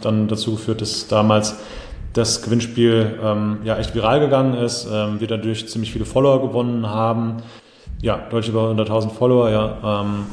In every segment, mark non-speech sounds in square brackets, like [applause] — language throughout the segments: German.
dann dazu geführt, dass damals das Gewinnspiel ähm, ja echt viral gegangen ist, ähm, wir dadurch ziemlich viele Follower gewonnen haben. Ja, deutlich über 100.000 Follower, ja. Ähm,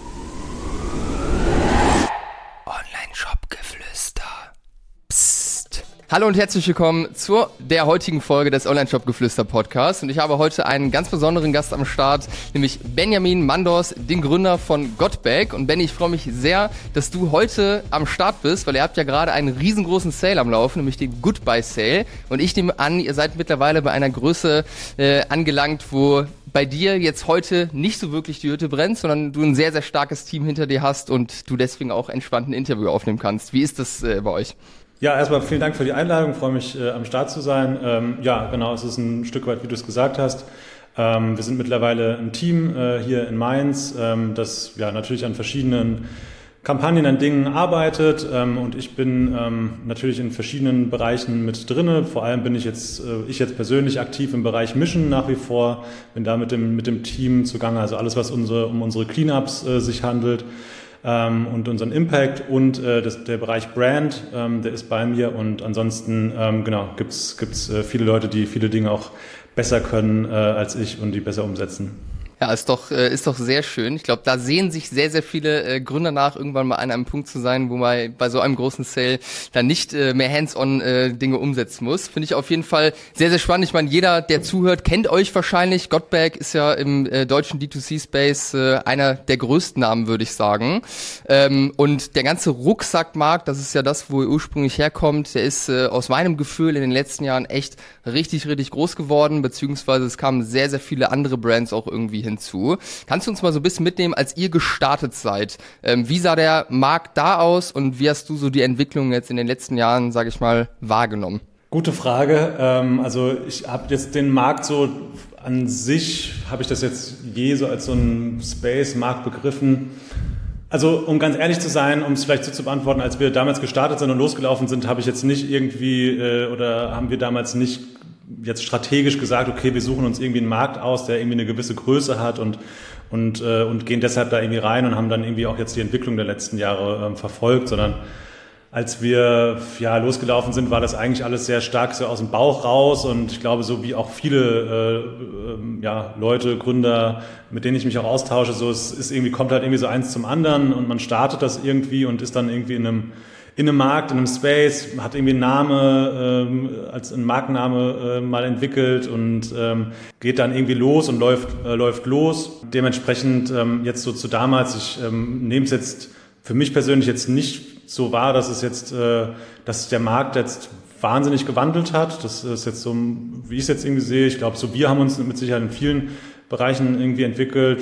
Hallo und herzlich willkommen zur der heutigen Folge des Online-Shop Geflüster Podcasts. Und ich habe heute einen ganz besonderen Gast am Start, nämlich Benjamin Mandors, den Gründer von Gotback. Und Benny, ich freue mich sehr, dass du heute am Start bist, weil ihr habt ja gerade einen riesengroßen Sale am Laufen, nämlich den Goodbye Sale. Und ich nehme an, ihr seid mittlerweile bei einer Größe äh, angelangt, wo bei dir jetzt heute nicht so wirklich die Hütte brennt, sondern du ein sehr, sehr starkes Team hinter dir hast und du deswegen auch entspannt ein Interview aufnehmen kannst. Wie ist das äh, bei euch? Ja, erstmal vielen Dank für die Einladung. Ich freue mich, äh, am Start zu sein. Ähm, ja, genau, es ist ein Stück weit, wie du es gesagt hast. Ähm, wir sind mittlerweile ein Team äh, hier in Mainz, ähm, das ja natürlich an verschiedenen Kampagnen, an Dingen arbeitet. Ähm, und ich bin ähm, natürlich in verschiedenen Bereichen mit drinne. Vor allem bin ich jetzt, äh, ich jetzt persönlich aktiv im Bereich Mission nach wie vor. Bin da mit dem, mit dem Team zugange. Also alles, was unsere, um unsere Cleanups äh, sich handelt ähm, und unseren Impact und äh, das, der Bereich Brand, ähm, der ist bei mir und ansonsten ähm, genau gibt's gibt's äh, viele Leute, die viele Dinge auch besser können äh, als ich und die besser umsetzen. Ja, ist doch, äh, ist doch sehr schön. Ich glaube, da sehen sich sehr, sehr viele äh, Gründer nach, irgendwann mal an einem Punkt zu sein, wo man bei so einem großen Sale dann nicht äh, mehr hands-on Dinge umsetzen muss. Finde ich auf jeden Fall sehr, sehr spannend. Ich meine, jeder, der zuhört, kennt euch wahrscheinlich. Gottberg ist ja im deutschen D2C-Space äh, einer der größten Namen, würde ich sagen. Ähm, und der ganze Rucksackmarkt, das ist ja das, wo er ursprünglich herkommt, der ist aus meinem Gefühl in den letzten Jahren echt richtig, richtig groß geworden, beziehungsweise es kamen sehr, sehr viele andere Brands auch irgendwie hin hinzu. Kannst du uns mal so ein bisschen mitnehmen, als ihr gestartet seid? Ähm, wie sah der Markt da aus und wie hast du so die Entwicklung jetzt in den letzten Jahren, sage ich mal, wahrgenommen? Gute Frage. Ähm, also ich habe jetzt den Markt so an sich, habe ich das jetzt je so als so ein Space-Markt begriffen. Also um ganz ehrlich zu sein, um es vielleicht so zu beantworten, als wir damals gestartet sind und losgelaufen sind, habe ich jetzt nicht irgendwie äh, oder haben wir damals nicht jetzt strategisch gesagt, okay, wir suchen uns irgendwie einen Markt aus, der irgendwie eine gewisse Größe hat und und äh, und gehen deshalb da irgendwie rein und haben dann irgendwie auch jetzt die Entwicklung der letzten Jahre äh, verfolgt, sondern als wir ja losgelaufen sind, war das eigentlich alles sehr stark so aus dem Bauch raus und ich glaube, so wie auch viele äh, äh, ja, Leute, Gründer, mit denen ich mich auch austausche, so es ist irgendwie kommt halt irgendwie so eins zum anderen und man startet das irgendwie und ist dann irgendwie in einem in einem Markt, in einem Space, hat irgendwie einen Name, ähm, als einen Markenname äh, mal entwickelt und ähm, geht dann irgendwie los und läuft, äh, läuft los. Dementsprechend ähm, jetzt so zu damals, ich ähm, nehme es jetzt für mich persönlich jetzt nicht so wahr, dass es jetzt, äh, dass der Markt jetzt wahnsinnig gewandelt hat. Das ist jetzt so, wie ich es jetzt irgendwie sehe. Ich glaube, so wir haben uns mit Sicherheit in vielen Bereichen irgendwie entwickelt,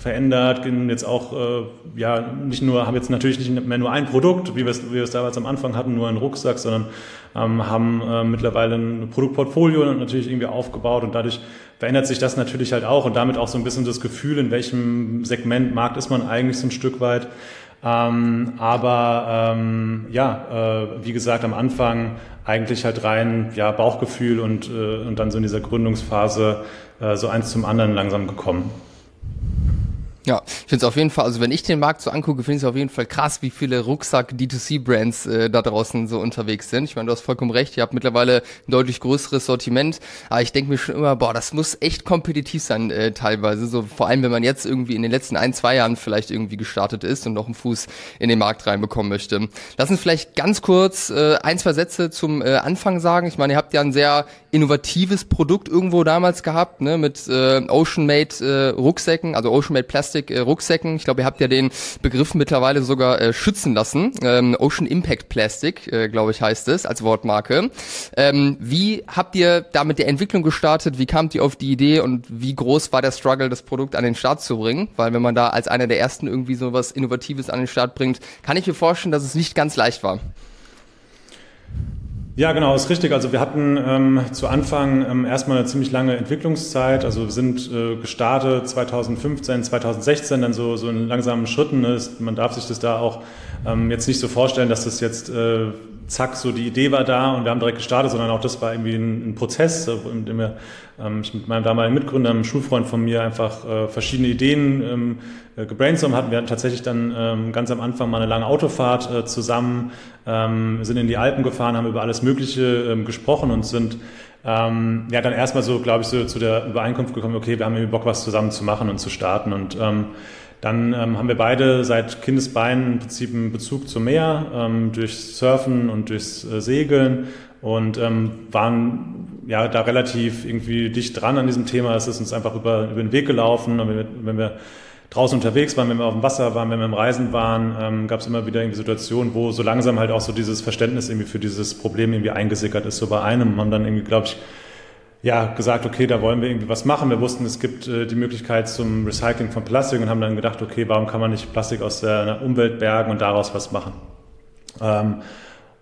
verändert, jetzt auch, äh, ja, nicht nur, haben jetzt natürlich nicht mehr nur ein Produkt, wie wir es, wie wir es damals am Anfang hatten, nur einen Rucksack, sondern ähm, haben äh, mittlerweile ein Produktportfolio natürlich irgendwie aufgebaut und dadurch verändert sich das natürlich halt auch und damit auch so ein bisschen das Gefühl, in welchem Segment Markt ist man eigentlich so ein Stück weit. Ähm, aber ähm, ja, äh, wie gesagt, am Anfang eigentlich halt rein ja, Bauchgefühl und, äh, und dann so in dieser Gründungsphase so eins zum anderen langsam gekommen. Ja, ich finde es auf jeden Fall, also wenn ich den Markt so angucke, finde ich es auf jeden Fall krass, wie viele Rucksack-D2C-Brands äh, da draußen so unterwegs sind. Ich meine, du hast vollkommen recht, ihr habt mittlerweile ein deutlich größeres Sortiment, aber ich denke mir schon immer, boah, das muss echt kompetitiv sein äh, teilweise, so vor allem, wenn man jetzt irgendwie in den letzten ein, zwei Jahren vielleicht irgendwie gestartet ist und noch einen Fuß in den Markt reinbekommen möchte. Lass uns vielleicht ganz kurz äh, ein, zwei Sätze zum äh, Anfang sagen. Ich meine, ihr habt ja ein sehr innovatives Produkt irgendwo damals gehabt, ne, mit äh, Ocean Made äh, Rucksäcken, also Ocean Made Plastic Plastik-Rucksäcken. ich glaube, ihr habt ja den Begriff mittlerweile sogar äh, schützen lassen. Ähm, Ocean Impact Plastic, äh, glaube ich, heißt es als Wortmarke. Ähm, wie habt ihr da mit der Entwicklung gestartet? Wie kamt ihr auf die Idee und wie groß war der Struggle, das Produkt an den Start zu bringen? Weil wenn man da als einer der ersten irgendwie so was Innovatives an den Start bringt, kann ich mir vorstellen, dass es nicht ganz leicht war. Ja, genau, ist richtig. Also wir hatten ähm, zu Anfang ähm, erstmal eine ziemlich lange Entwicklungszeit. Also wir sind äh, gestartet 2015, 2016, dann so, so in langsamen Schritten. Ne? Man darf sich das da auch ähm, jetzt nicht so vorstellen, dass das jetzt äh, zack, so die Idee war da und wir haben direkt gestartet, sondern auch das war irgendwie ein, ein Prozess, in dem wir ähm, ich mit meinem damaligen Mitgründer, einem Schulfreund von mir, einfach äh, verschiedene Ideen ähm, äh, gebrainstormt hatten. Wir hatten tatsächlich dann ähm, ganz am Anfang mal eine lange Autofahrt äh, zusammen, ähm, sind in die Alpen gefahren, haben über alles Mögliche ähm, gesprochen und sind ähm, ja dann erstmal so, glaube ich, so zu der Übereinkunft gekommen, okay, wir haben irgendwie Bock, was zusammen zu machen und zu starten und ähm, dann ähm, haben wir beide seit Kindesbeinen im Prinzip einen Bezug zum Meer ähm, durch Surfen und durchs äh, Segeln und ähm, waren ja da relativ irgendwie dicht dran an diesem Thema. Es ist uns einfach über, über den Weg gelaufen. Und wenn wir, wenn wir draußen unterwegs waren, wenn wir auf dem Wasser waren, wenn wir im Reisen waren, ähm, gab es immer wieder irgendwie Situationen, wo so langsam halt auch so dieses Verständnis irgendwie für dieses Problem irgendwie eingesickert ist, so bei einem. Haben dann irgendwie, glaube ich, ja, gesagt, okay, da wollen wir irgendwie was machen. Wir wussten, es gibt äh, die Möglichkeit zum Recycling von Plastik und haben dann gedacht, okay, warum kann man nicht Plastik aus der Umwelt bergen und daraus was machen? Ähm,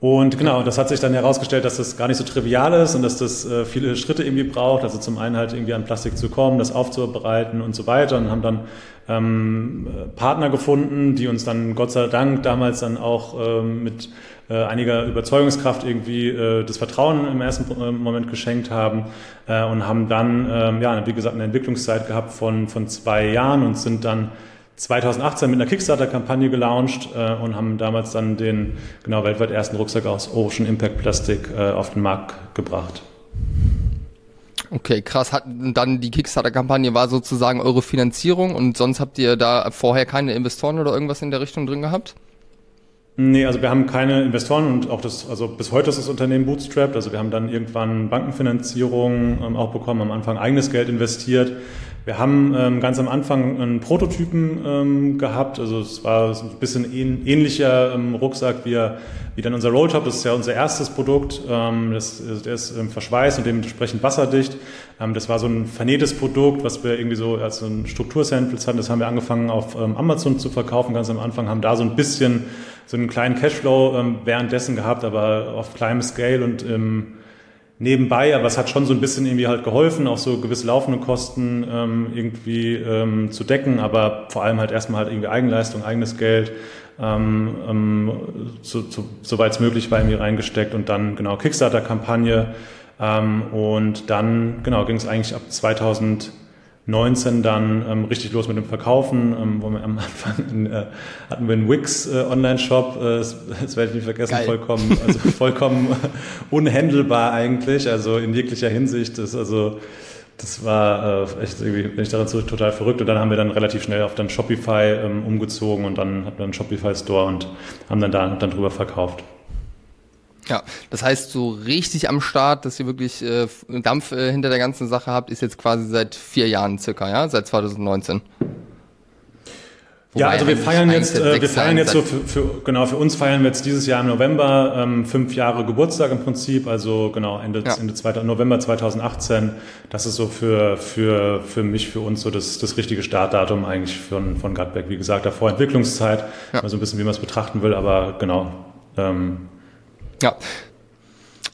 und genau, das hat sich dann herausgestellt, dass das gar nicht so trivial ist und dass das äh, viele Schritte irgendwie braucht. Also zum einen halt irgendwie an Plastik zu kommen, das aufzubereiten und so weiter und haben dann ähm, Partner gefunden, die uns dann Gott sei Dank damals dann auch ähm, mit äh, einiger Überzeugungskraft irgendwie äh, das Vertrauen im ersten äh, Moment geschenkt haben äh, und haben dann, ähm, ja, wie gesagt, eine Entwicklungszeit gehabt von, von zwei Jahren und sind dann 2018 mit einer Kickstarter-Kampagne gelauncht äh, und haben damals dann den genau weltweit ersten Rucksack aus Ocean Impact Plastik äh, auf den Markt gebracht. Okay, krass. Hat dann die Kickstarter-Kampagne war sozusagen eure Finanzierung und sonst habt ihr da vorher keine Investoren oder irgendwas in der Richtung drin gehabt? Nee, also wir haben keine Investoren und auch das, also bis heute ist das Unternehmen bootstrapped. Also wir haben dann irgendwann Bankenfinanzierung ähm, auch bekommen, am Anfang eigenes Geld investiert. Wir haben ähm, ganz am Anfang einen Prototypen ähm, gehabt. Also es war ein bisschen ähn ähnlicher ähm, Rucksack wie, wie dann unser Rolltop. Das ist ja unser erstes Produkt. Ähm, das, der ist ähm, verschweißt und dementsprechend wasserdicht. Ähm, das war so ein vernähtes Produkt, was wir irgendwie so als so ein Struktursamples hatten. Das haben wir angefangen auf ähm, Amazon zu verkaufen. Ganz am Anfang haben da so ein bisschen so einen kleinen Cashflow ähm, währenddessen gehabt, aber auf kleinem Scale und ähm, nebenbei, aber es hat schon so ein bisschen irgendwie halt geholfen, auch so gewisse laufende Kosten ähm, irgendwie ähm, zu decken, aber vor allem halt erstmal halt irgendwie Eigenleistung, eigenes Geld, ähm, ähm, so, so, soweit es möglich war, irgendwie reingesteckt und dann genau Kickstarter-Kampagne. Ähm, und dann genau ging es eigentlich ab 2000 19 dann ähm, richtig los mit dem Verkaufen, ähm, wo wir am Anfang in, äh, hatten wir einen Wix äh, Online-Shop, äh, das, das werde ich nicht vergessen, Geil. vollkommen, also [laughs] vollkommen unhandelbar eigentlich, also in jeglicher Hinsicht. Das, also das war äh, echt irgendwie, wenn ich daran zurück, total verrückt. Und dann haben wir dann relativ schnell auf dann Shopify ähm, umgezogen und dann hatten wir einen Shopify Store und haben dann da dann drüber verkauft. Ja, das heißt, so richtig am Start, dass ihr wirklich äh, Dampf äh, hinter der ganzen Sache habt, ist jetzt quasi seit vier Jahren circa, ja, seit 2019. Wobei ja, also wir feiern jetzt, äh, wir feiern jetzt so für, für, genau, für uns feiern wir jetzt dieses Jahr im November ähm, fünf Jahre Geburtstag im Prinzip, also genau, Ende, ja. Ende zwei, November 2018. Das ist so für, für, für mich, für uns so das, das richtige Startdatum eigentlich von, von Gutback. Wie gesagt, davor Entwicklungszeit, ja. also ein bisschen, wie man es betrachten will, aber genau, ähm, ja.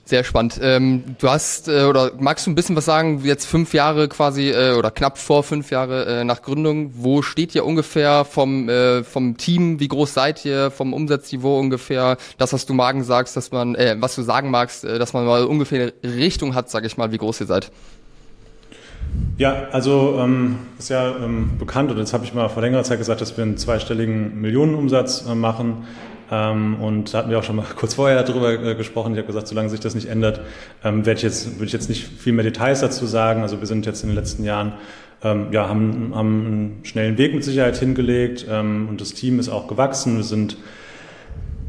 Sehr spannend. Ähm, du hast äh, oder magst du ein bisschen was sagen? Jetzt fünf Jahre quasi äh, oder knapp vor fünf Jahre äh, nach Gründung. Wo steht ihr ungefähr vom äh, vom Team? Wie groß seid ihr? Vom Umsatzniveau ungefähr? Das, was du magen sagst, dass man, äh, was du sagen magst, äh, dass man mal ungefähr eine Richtung hat, sag ich mal, wie groß ihr seid. Ja, also ähm, ist ja ähm, bekannt und jetzt habe ich mal vor längerer Zeit gesagt, dass wir einen zweistelligen Millionenumsatz äh, machen. Ähm, und da hatten wir auch schon mal [laughs] kurz vorher darüber äh, gesprochen. Ich habe gesagt, solange sich das nicht ändert, ähm, werde ich jetzt, würde ich jetzt nicht viel mehr Details dazu sagen. Also wir sind jetzt in den letzten Jahren ähm, ja, haben, haben einen schnellen Weg mit Sicherheit hingelegt ähm, und das Team ist auch gewachsen. Wir sind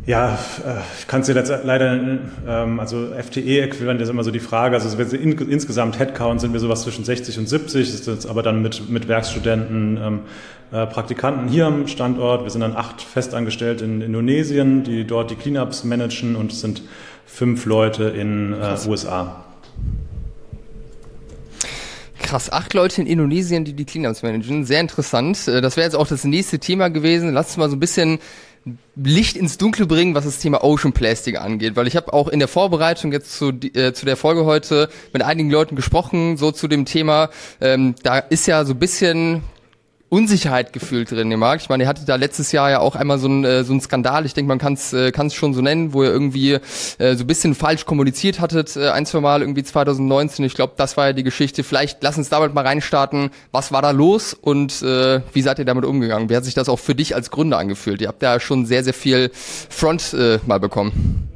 ja, äh, ich kann es dir leider, ähm, also FTE-Äquivalent ist immer so die Frage. Also in, insgesamt Headcount sind wir sowas zwischen 60 und 70, ist jetzt aber dann mit, mit Werkstudenten, ähm, äh, Praktikanten hier am Standort. Wir sind dann acht festangestellt in Indonesien, die dort die Cleanups managen und es sind fünf Leute in äh, USA. Krass, acht Leute in Indonesien, die die Cleanups managen. Sehr interessant. Äh, das wäre jetzt auch das nächste Thema gewesen. Lass uns mal so ein bisschen Licht ins Dunkle bringen, was das Thema Ocean Plastic angeht, weil ich habe auch in der Vorbereitung jetzt zu, äh, zu der Folge heute mit einigen Leuten gesprochen, so zu dem Thema. Ähm, da ist ja so ein bisschen Unsicherheit gefühlt drin im Markt. Ich meine, ihr hattet da letztes Jahr ja auch einmal so ein äh, so ein Skandal, ich denke, man kann es äh, kann's schon so nennen, wo ihr irgendwie äh, so ein bisschen falsch kommuniziert hattet, äh, ein, zwei Mal irgendwie 2019. Ich glaube, das war ja die Geschichte. Vielleicht lass uns damit mal reinstarten. Was war da los und äh, wie seid ihr damit umgegangen? Wie hat sich das auch für dich als Gründer angefühlt? Ihr habt ja schon sehr, sehr viel Front äh, mal bekommen.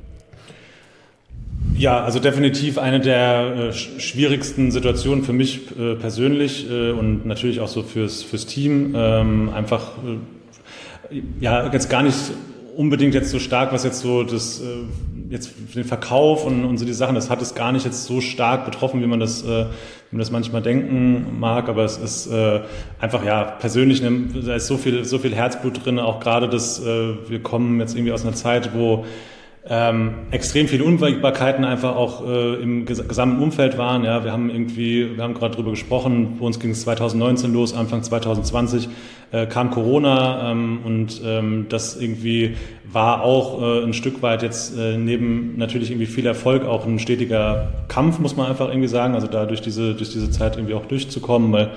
Ja, also definitiv eine der äh, schwierigsten Situationen für mich äh, persönlich äh, und natürlich auch so fürs, fürs Team. Ähm, einfach, äh, ja, jetzt gar nicht unbedingt jetzt so stark, was jetzt so das, äh, jetzt den Verkauf und, und so die Sachen, das hat es gar nicht jetzt so stark betroffen, wie man das, äh, wie man das manchmal denken mag, aber es ist einfach, ja, persönlich, da ist so viel, so viel Herzblut drin, auch gerade das, wir kommen jetzt irgendwie aus einer Zeit, wo ähm, extrem viele Unwägbarkeiten einfach auch äh, im ges gesamten Umfeld waren. Ja, wir haben irgendwie, wir haben gerade drüber gesprochen, bei uns ging es 2019 los, Anfang 2020 äh, kam Corona ähm, und ähm, das irgendwie war auch äh, ein Stück weit jetzt äh, neben natürlich irgendwie viel Erfolg auch ein stetiger Kampf, muss man einfach irgendwie sagen. Also da durch diese, durch diese Zeit irgendwie auch durchzukommen, weil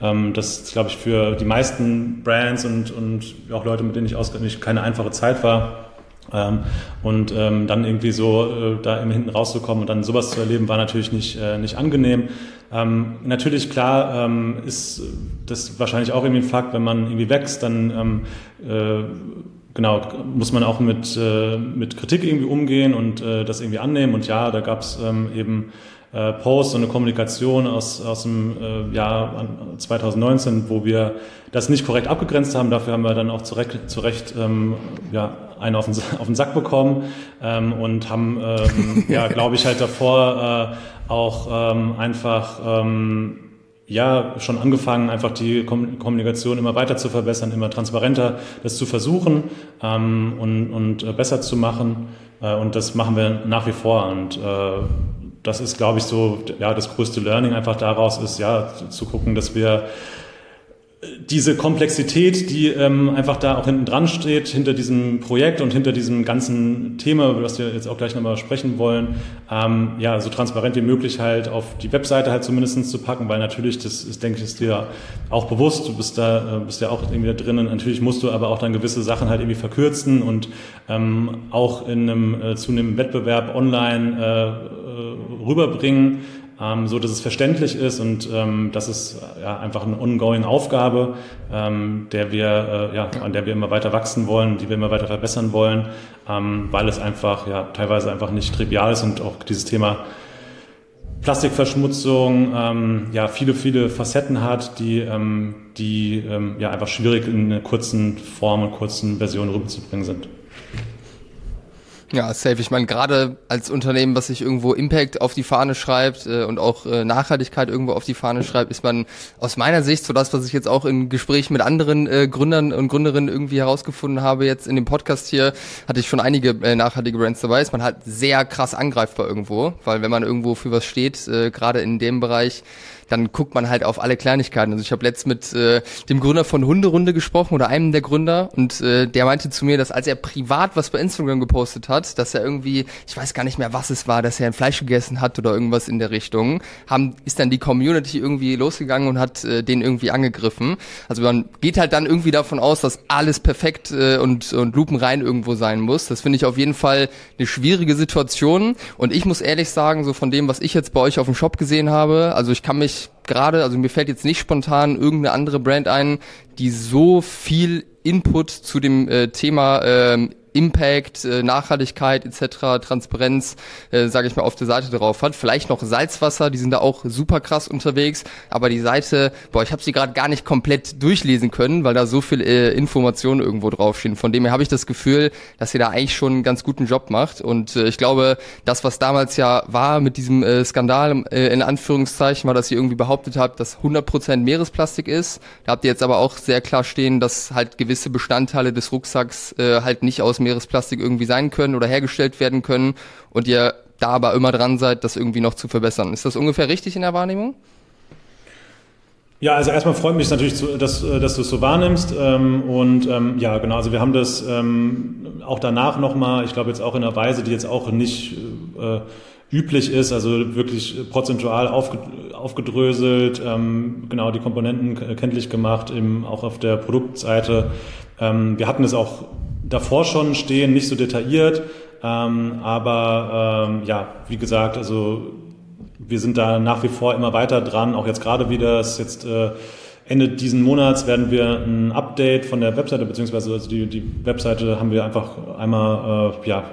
ähm, das, glaube ich, für die meisten Brands und, und auch Leute, mit denen ich ausgehe, keine einfache Zeit war. Ähm, und ähm, dann irgendwie so äh, da immer hinten rauszukommen und dann sowas zu erleben, war natürlich nicht, äh, nicht angenehm. Ähm, natürlich, klar, ähm, ist das wahrscheinlich auch irgendwie ein Fakt, wenn man irgendwie wächst, dann ähm, äh, genau, muss man auch mit, äh, mit Kritik irgendwie umgehen und äh, das irgendwie annehmen. Und ja, da gab es ähm, eben äh, Post und eine Kommunikation aus, aus dem äh, Jahr 2019, wo wir das nicht korrekt abgegrenzt haben. Dafür haben wir dann auch zu Recht, zu Recht ähm, ja, einen auf den, auf den Sack bekommen ähm, und haben, ähm, [laughs] ja, glaube ich, halt davor äh, auch ähm, einfach ähm, ja schon angefangen, einfach die Kommunikation immer weiter zu verbessern, immer transparenter das zu versuchen ähm, und, und äh, besser zu machen. Äh, und das machen wir nach wie vor. Und äh, das ist, glaube ich, so ja das größte Learning einfach daraus ist, ja zu gucken, dass wir diese Komplexität, die ähm, einfach da auch hinten dran steht, hinter diesem Projekt und hinter diesem ganzen Thema, über das wir jetzt auch gleich nochmal sprechen wollen, ähm, ja, so transparent wie möglich halt auf die Webseite halt zumindest zu packen, weil natürlich, das ist, denke ich, ist dir auch bewusst, du bist da, äh, bist ja auch irgendwie da drinnen, natürlich musst du aber auch dann gewisse Sachen halt irgendwie verkürzen und ähm, auch in einem äh, zunehmenden Wettbewerb online äh, äh rüberbringen ähm, so dass es verständlich ist und ähm, das ist ja, einfach eine ongoing Aufgabe, ähm, der wir, äh, ja, an der wir immer weiter wachsen wollen, die wir immer weiter verbessern wollen, ähm, weil es einfach ja, teilweise einfach nicht trivial ist und auch dieses Thema Plastikverschmutzung ähm, ja viele viele Facetten hat, die ähm, die ähm, ja einfach schwierig in einer kurzen Form und kurzen Version rüberzubringen sind. Ja, safe. Ich meine, gerade als Unternehmen, was sich irgendwo Impact auf die Fahne schreibt äh, und auch äh, Nachhaltigkeit irgendwo auf die Fahne schreibt, ist man aus meiner Sicht, so das, was ich jetzt auch in Gesprächen mit anderen äh, Gründern und Gründerinnen irgendwie herausgefunden habe, jetzt in dem Podcast hier, hatte ich schon einige äh, nachhaltige Brands dabei, ist man halt sehr krass angreifbar irgendwo, weil wenn man irgendwo für was steht, äh, gerade in dem Bereich, dann guckt man halt auf alle Kleinigkeiten. Also ich habe letzt mit äh, dem Gründer von Hunderunde gesprochen oder einem der Gründer und äh, der meinte zu mir, dass als er privat was bei Instagram gepostet hat, dass er irgendwie, ich weiß gar nicht mehr, was es war, dass er ein Fleisch gegessen hat oder irgendwas in der Richtung, haben, ist dann die Community irgendwie losgegangen und hat äh, den irgendwie angegriffen. Also man geht halt dann irgendwie davon aus, dass alles perfekt äh, und, und lupenrein irgendwo sein muss. Das finde ich auf jeden Fall eine schwierige Situation und ich muss ehrlich sagen, so von dem, was ich jetzt bei euch auf dem Shop gesehen habe, also ich kann mich gerade, also mir fällt jetzt nicht spontan irgendeine andere Brand ein, die so viel Input zu dem äh, Thema ähm, Impact, äh, Nachhaltigkeit etc., Transparenz, äh, sage ich mal, auf der Seite drauf hat. Vielleicht noch Salzwasser, die sind da auch super krass unterwegs, aber die Seite, boah, ich habe sie gerade gar nicht komplett durchlesen können, weil da so viel äh, Informationen irgendwo draufstehen. Von dem her habe ich das Gefühl, dass ihr da eigentlich schon einen ganz guten Job macht und äh, ich glaube, das, was damals ja war mit diesem äh, Skandal, äh, in Anführungszeichen, war, dass ihr irgendwie behauptet habt, dass 100% Meeresplastik ist. Da habt ihr jetzt aber auch sehr klar stehen, dass halt gewisse Bestandteile des Rucksacks äh, halt nicht aus Meeresplastik irgendwie sein können oder hergestellt werden können und ihr da aber immer dran seid, das irgendwie noch zu verbessern. Ist das ungefähr richtig in der Wahrnehmung? Ja, also erstmal freut mich natürlich, dass, äh, dass du es so wahrnimmst. Ähm, und ähm, ja, genau, also wir haben das ähm, auch danach nochmal, ich glaube jetzt auch in einer Weise, die jetzt auch nicht äh, üblich ist, also wirklich prozentual aufge, aufgedröselt, genau die Komponenten kenntlich gemacht, eben auch auf der Produktseite. Wir hatten es auch davor schon stehen, nicht so detailliert, ähm, aber ähm, ja, wie gesagt, also wir sind da nach wie vor immer weiter dran, auch jetzt gerade wieder, ist jetzt äh, Ende diesen Monats werden wir ein Update von der Webseite, beziehungsweise also die, die Webseite haben wir einfach einmal, äh, ja,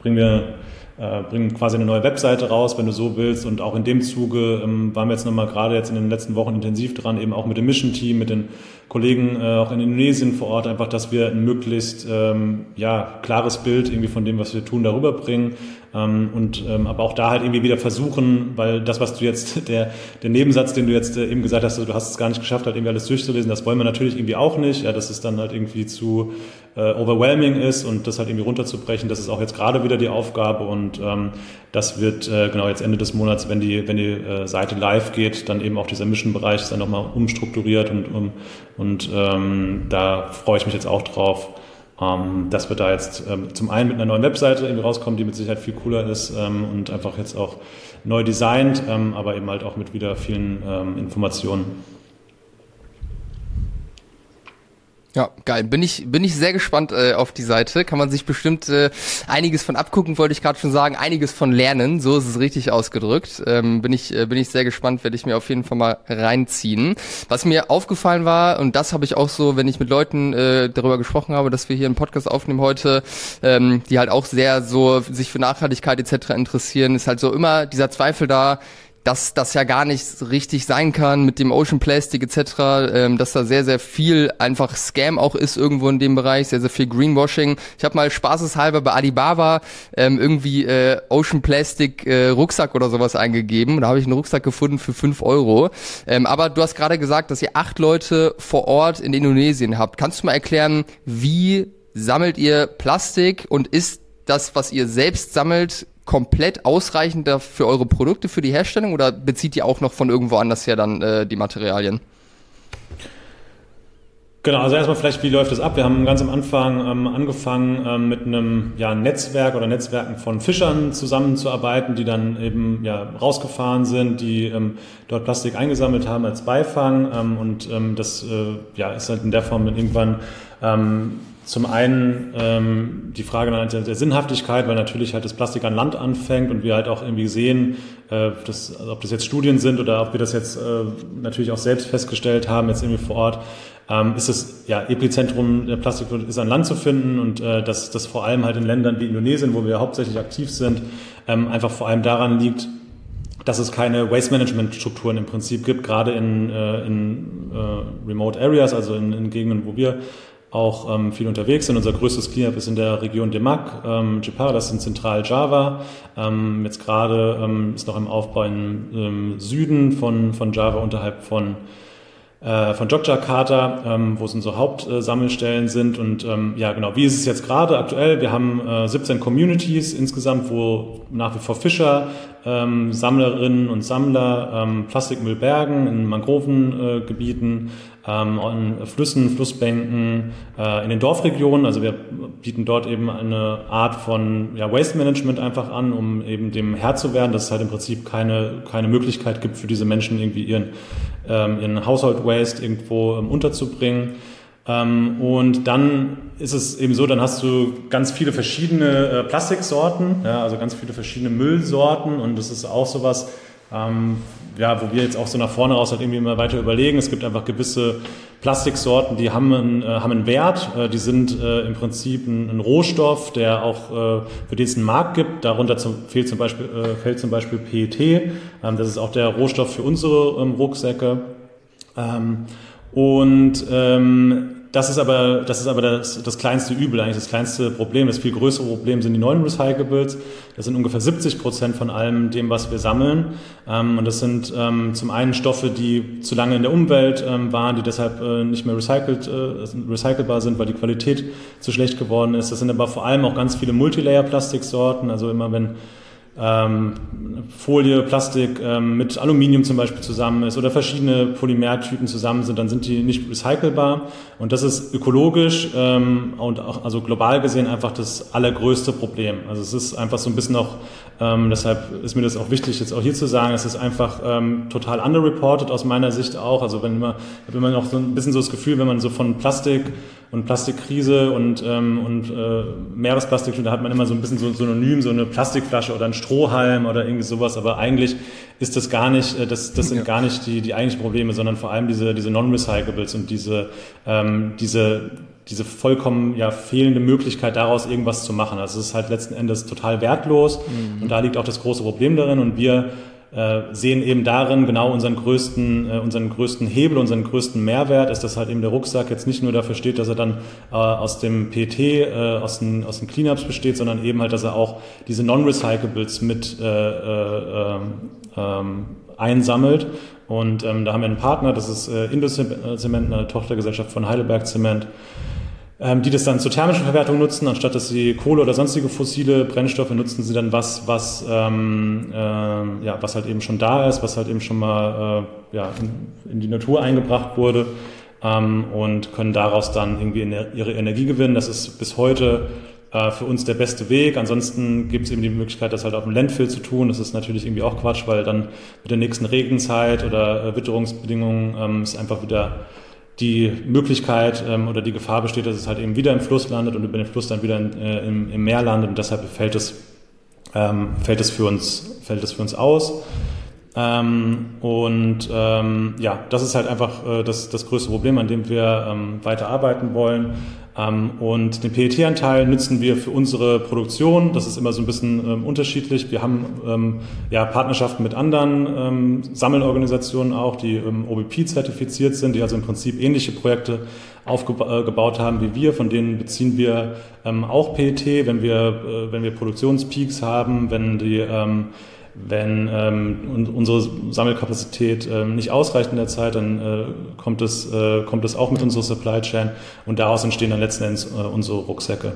bringen wir äh, bringen quasi eine neue Webseite raus, wenn du so willst. Und auch in dem Zuge ähm, waren wir jetzt nochmal gerade jetzt in den letzten Wochen intensiv dran, eben auch mit dem Mission-Team, mit den Kollegen äh, auch in Indonesien vor Ort, einfach, dass wir ein möglichst ähm, ja, klares Bild irgendwie von dem, was wir tun, darüber bringen. Ähm, und ähm, aber auch da halt irgendwie wieder versuchen, weil das, was du jetzt, [laughs] der, der Nebensatz, den du jetzt äh, eben gesagt hast, du hast es gar nicht geschafft, halt irgendwie alles durchzulesen, das wollen wir natürlich irgendwie auch nicht, ja, dass es dann halt irgendwie zu äh, overwhelming ist und das halt irgendwie runterzubrechen, das ist auch jetzt gerade wieder die Aufgabe und ähm, das wird äh, genau jetzt Ende des Monats, wenn die, wenn die äh, Seite live geht, dann eben auch dieser Mission-Bereich ist dann nochmal umstrukturiert und, um, und ähm, da freue ich mich jetzt auch drauf ähm, dass wir da jetzt ähm, zum einen mit einer neuen Webseite irgendwie rauskommen, die mit Sicherheit viel cooler ist ähm, und einfach jetzt auch neu designt, ähm, aber eben halt auch mit wieder vielen ähm, Informationen. Ja, geil. Bin ich, bin ich sehr gespannt äh, auf die Seite. Kann man sich bestimmt äh, einiges von abgucken, wollte ich gerade schon sagen. Einiges von lernen. So ist es richtig ausgedrückt. Ähm, bin ich, äh, bin ich sehr gespannt. Werde ich mir auf jeden Fall mal reinziehen. Was mir aufgefallen war und das habe ich auch so, wenn ich mit Leuten äh, darüber gesprochen habe, dass wir hier einen Podcast aufnehmen heute, ähm, die halt auch sehr so sich für Nachhaltigkeit etc. interessieren, ist halt so immer dieser Zweifel da dass das ja gar nicht richtig sein kann mit dem Ocean Plastic etc., ähm, dass da sehr, sehr viel einfach Scam auch ist irgendwo in dem Bereich, sehr, sehr viel Greenwashing. Ich habe mal spaßeshalber bei Alibaba ähm, irgendwie äh, Ocean Plastic äh, Rucksack oder sowas eingegeben. Da habe ich einen Rucksack gefunden für fünf Euro. Ähm, aber du hast gerade gesagt, dass ihr acht Leute vor Ort in Indonesien habt. Kannst du mal erklären, wie sammelt ihr Plastik und ist das, was ihr selbst sammelt, komplett ausreichend für eure Produkte, für die Herstellung oder bezieht ihr auch noch von irgendwo anders her dann äh, die Materialien? Genau, also erstmal vielleicht, wie läuft das ab? Wir haben ganz am Anfang ähm, angefangen, ähm, mit einem ja, Netzwerk oder Netzwerken von Fischern zusammenzuarbeiten, die dann eben ja, rausgefahren sind, die ähm, dort Plastik eingesammelt haben als Beifang. Ähm, und ähm, das äh, ja, ist halt in der Form dann irgendwann ähm, zum einen ähm, die Frage der, Sinnhaftigkeit, weil natürlich halt das Plastik an Land anfängt und wir halt auch irgendwie sehen, äh, dass, also ob das jetzt Studien sind oder ob wir das jetzt äh, natürlich auch selbst festgestellt haben, jetzt irgendwie vor Ort, ähm, ist das ja, Epizentrum der Plastik ist an Land zu finden und äh, dass das vor allem halt in Ländern wie Indonesien, wo wir hauptsächlich aktiv sind, ähm, einfach vor allem daran liegt, dass es keine Waste Management Strukturen im Prinzip gibt, gerade in, äh, in äh, Remote Areas, also in, in Gegenden, wo wir auch ähm, viel unterwegs sind. Unser größtes Cleanup ist in der Region Demak, ähm, Jepara, das ist in Zentral-Java. Ähm, jetzt gerade ähm, ist noch im Aufbau im ähm, Süden von, von Java unterhalb von äh, von Jogjakarta, ähm, wo es unsere Hauptsammelstellen sind. Und ähm, ja, genau, wie ist es jetzt gerade aktuell? Wir haben äh, 17 Communities insgesamt, wo nach wie vor Fischer, ähm, Sammlerinnen und Sammler ähm, Plastikmüll bergen in Mangrovengebieten, ähm, in Flüssen, Flussbänken, äh, in den Dorfregionen. Also wir bieten dort eben eine Art von ja, Waste Management einfach an, um eben dem Herr zu werden, dass es halt im Prinzip keine, keine Möglichkeit gibt für diese Menschen irgendwie ihren, ähm, ihren Household Waste irgendwo ähm, unterzubringen. Ähm, und dann ist es eben so, dann hast du ganz viele verschiedene äh, Plastiksorten, ja, also ganz viele verschiedene Müllsorten und das ist auch sowas, ähm, ja, wo wir jetzt auch so nach vorne raus halt irgendwie immer weiter überlegen. Es gibt einfach gewisse Plastiksorten, die haben einen, äh, haben einen Wert, äh, die sind äh, im Prinzip ein, ein, Rohstoff, der auch äh, für den es einen Markt gibt. Darunter zum, fehlt, zum Beispiel, äh, fällt zum Beispiel PET. Ähm, das ist auch der Rohstoff für unsere ähm, Rucksäcke. Ähm, und ähm, das ist aber, das ist aber das, das kleinste Übel, eigentlich das kleinste Problem. Das viel größere Problem sind die neuen Recyclables. Das sind ungefähr 70 Prozent von allem dem, was wir sammeln. Ähm, und das sind ähm, zum einen Stoffe, die zu lange in der Umwelt ähm, waren, die deshalb äh, nicht mehr recycelt, äh, recycelbar sind, weil die Qualität zu schlecht geworden ist. Das sind aber vor allem auch ganz viele Multilayer-Plastiksorten. Also immer wenn ähm, Folie, Plastik ähm, mit Aluminium zum Beispiel zusammen ist oder verschiedene Polymertypen zusammen sind, dann sind die nicht recycelbar. Und das ist ökologisch ähm, und auch also global gesehen einfach das allergrößte Problem. Also es ist einfach so ein bisschen auch, ähm, deshalb ist mir das auch wichtig, jetzt auch hier zu sagen, es ist einfach ähm, total underreported aus meiner Sicht auch. Also wenn man, ich habe immer noch so ein bisschen so das Gefühl, wenn man so von Plastik und Plastikkrise und, ähm, und äh, Meeresplastik, da hat man immer so ein bisschen so synonym, so eine Plastikflasche oder ein Strohhalm oder irgendwie sowas, aber eigentlich ist das gar nicht, äh, das, das sind ja. gar nicht die, die eigentlichen Probleme, sondern vor allem diese, diese Non-Recyclables und diese, ähm, diese, diese vollkommen ja fehlende Möglichkeit daraus irgendwas zu machen. Also es ist halt letzten Endes total wertlos mhm. und da liegt auch das große Problem darin und wir sehen eben darin genau unseren größten, äh, unseren größten Hebel, unseren größten Mehrwert, ist, dass halt eben der Rucksack jetzt nicht nur dafür steht, dass er dann äh, aus dem PT, äh, aus den, aus den Cleanups besteht, sondern eben halt, dass er auch diese Non-Recyclables mit äh, äh, ähm, einsammelt. Und ähm, da haben wir einen Partner, das ist äh, Indocement, eine Tochtergesellschaft von Heidelberg Zement die das dann zur thermischen Verwertung nutzen, anstatt dass sie Kohle oder sonstige fossile Brennstoffe nutzen sie dann was, was, ähm, äh, ja, was halt eben schon da ist, was halt eben schon mal äh, ja, in, in die Natur eingebracht wurde ähm, und können daraus dann irgendwie ihre Energie gewinnen. Das ist bis heute äh, für uns der beste Weg. Ansonsten gibt es eben die Möglichkeit, das halt auf dem Landfill zu tun. Das ist natürlich irgendwie auch Quatsch, weil dann mit der nächsten Regenzeit oder äh, Witterungsbedingungen ähm, ist einfach wieder die Möglichkeit ähm, oder die Gefahr besteht, dass es halt eben wieder im Fluss landet und über den Fluss dann wieder in, äh, im, im, Meer landet und deshalb fällt es, ähm, fällt es, für, uns, fällt es für uns aus. Ähm, und ähm, ja, das ist halt einfach äh, das, das größte Problem, an dem wir ähm, weiter arbeiten wollen. Ähm, und den PET-Anteil nutzen wir für unsere Produktion. Das ist immer so ein bisschen ähm, unterschiedlich. Wir haben ähm, ja Partnerschaften mit anderen Sammelorganisationen auch, die ähm, OBP zertifiziert sind, die also im Prinzip ähnliche Projekte aufgebaut äh, haben wie wir. Von denen beziehen wir auch PET, wenn wir, äh, wenn wir Produktionspeaks haben, wenn die wenn ähm, unsere Sammelkapazität ähm, nicht ausreicht in der Zeit, dann äh, kommt, es, äh, kommt es auch mit unserer Supply Chain und daraus entstehen dann letzten Endes äh, unsere Rucksäcke.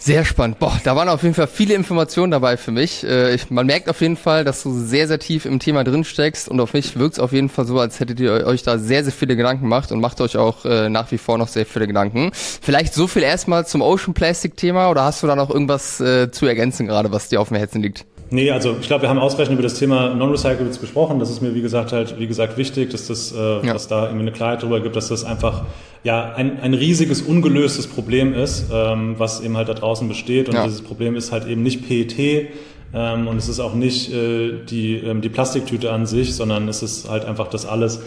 Sehr spannend. Boah, da waren auf jeden Fall viele Informationen dabei für mich. Äh, ich, man merkt auf jeden Fall, dass du sehr, sehr tief im Thema drin steckst und auf mich wirkt es auf jeden Fall so, als hättet ihr euch da sehr, sehr viele Gedanken gemacht und macht euch auch äh, nach wie vor noch sehr viele Gedanken. Vielleicht so viel erstmal zum Ocean Plastic Thema oder hast du da noch irgendwas äh, zu ergänzen gerade, was dir auf dem Herzen liegt? Nee, also ich glaube, wir haben ausreichend über das Thema Non-Recyclables gesprochen. Das ist mir, wie gesagt, halt, wie gesagt, wichtig, dass das, äh, ja. dass da irgendwie eine Klarheit darüber gibt, dass das einfach ja ein, ein riesiges, ungelöstes Problem ist, ähm, was eben halt da draußen besteht. Und ja. dieses Problem ist halt eben nicht PET, ähm, und es ist auch nicht äh, die, ähm, die Plastiktüte an sich, sondern es ist halt einfach das alles,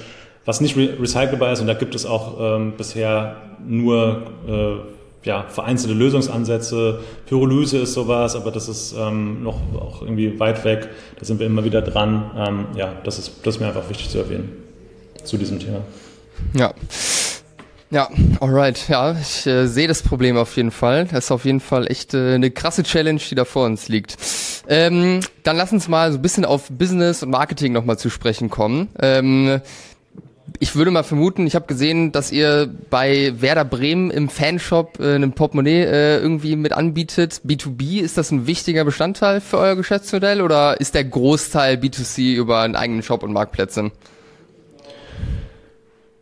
was nicht re recycelbar ist. Und da gibt es auch ähm, bisher nur äh, ja, vereinzelte Lösungsansätze. Pyrolyse ist sowas, aber das ist ähm, noch auch irgendwie weit weg. Da sind wir immer wieder dran. Ähm, ja, das ist, das ist mir einfach wichtig zu erwähnen zu diesem Thema. Ja. Ja, alright. Ja, ich äh, sehe das Problem auf jeden Fall. Das ist auf jeden Fall echt äh, eine krasse Challenge, die da vor uns liegt. Ähm, dann lass uns mal so ein bisschen auf Business und Marketing nochmal zu sprechen kommen. Ähm, ich würde mal vermuten, ich habe gesehen, dass ihr bei Werder Bremen im Fanshop äh, einen Portemonnaie äh, irgendwie mit anbietet. B2B, ist das ein wichtiger Bestandteil für euer Geschäftsmodell oder ist der Großteil B2C über einen eigenen Shop und Marktplätze?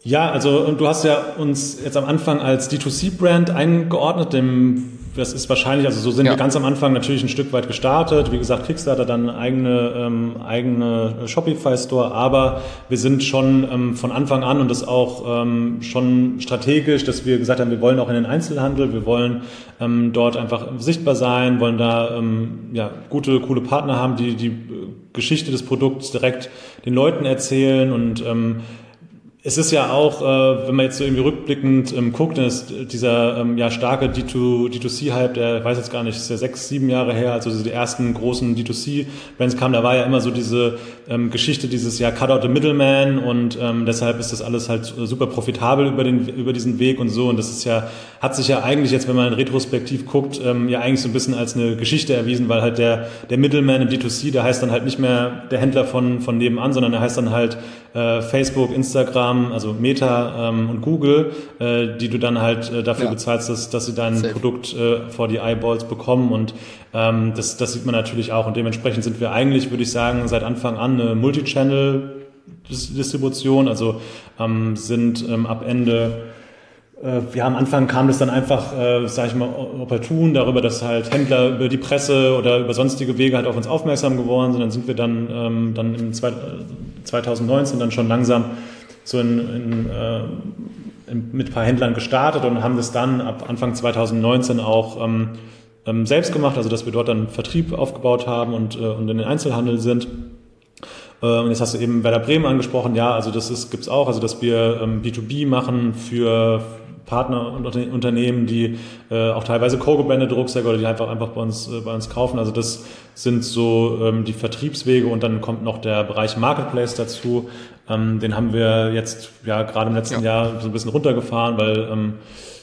Ja, also du hast ja uns jetzt am Anfang als D2C-Brand eingeordnet, dem das ist wahrscheinlich, also so sind ja. wir ganz am Anfang natürlich ein Stück weit gestartet. Wie gesagt, Kickstarter dann eigene, ähm, eigene Shopify-Store, aber wir sind schon ähm, von Anfang an und das auch ähm, schon strategisch, dass wir gesagt haben, wir wollen auch in den Einzelhandel, wir wollen ähm, dort einfach sichtbar sein, wollen da ähm, ja, gute, coole Partner haben, die die Geschichte des Produkts direkt den Leuten erzählen und ähm, es ist ja auch, äh, wenn man jetzt so irgendwie rückblickend ähm, guckt, dann ist dieser ähm, ja starke D2, D2C-Hype, der weiß jetzt gar nicht, ist ja sechs, sieben Jahre her, also die ersten großen D2C-Brands kamen, da war ja immer so diese ähm, Geschichte, dieses ja Cut out the middleman und ähm, deshalb ist das alles halt super profitabel über den über diesen Weg und so. Und das ist ja hat sich ja eigentlich jetzt, wenn man retrospektiv guckt, ähm, ja eigentlich so ein bisschen als eine Geschichte erwiesen, weil halt der, der Middleman im D2C, der heißt dann halt nicht mehr der Händler von, von nebenan, sondern der heißt dann halt äh, Facebook, Instagram, also Meta ähm, und Google, äh, die du dann halt äh, dafür ja. bezahlst, dass, dass sie dein Safe. Produkt äh, vor die Eyeballs bekommen und ähm, das, das sieht man natürlich auch und dementsprechend sind wir eigentlich, würde ich sagen, seit Anfang an eine Multichannel Distribution, also ähm, sind ähm, ab Ende äh, ja, am Anfang kam das dann einfach, äh, sage ich mal, opportun darüber, dass halt Händler über die Presse oder über sonstige Wege halt auf uns aufmerksam geworden sind. Dann sind wir dann, ähm, dann im zwei, 2019 dann schon langsam so in, in, äh, in, mit ein paar Händlern gestartet und haben das dann ab Anfang 2019 auch ähm, ähm, selbst gemacht, also dass wir dort dann Vertrieb aufgebaut haben und, äh, und in den Einzelhandel sind. Äh, und jetzt hast du eben Werder Bremen angesprochen. Ja, also das ist, gibt's auch, also dass wir ähm, B2B machen für Partner und Unternehmen, die äh, auch teilweise co-gebrandete Rucksäcke oder die einfach einfach bei uns äh, bei uns kaufen. Also das sind so ähm, die Vertriebswege und dann kommt noch der Bereich Marketplace dazu. Ähm, den haben wir jetzt ja gerade im letzten ja. Jahr so ein bisschen runtergefahren, weil ähm,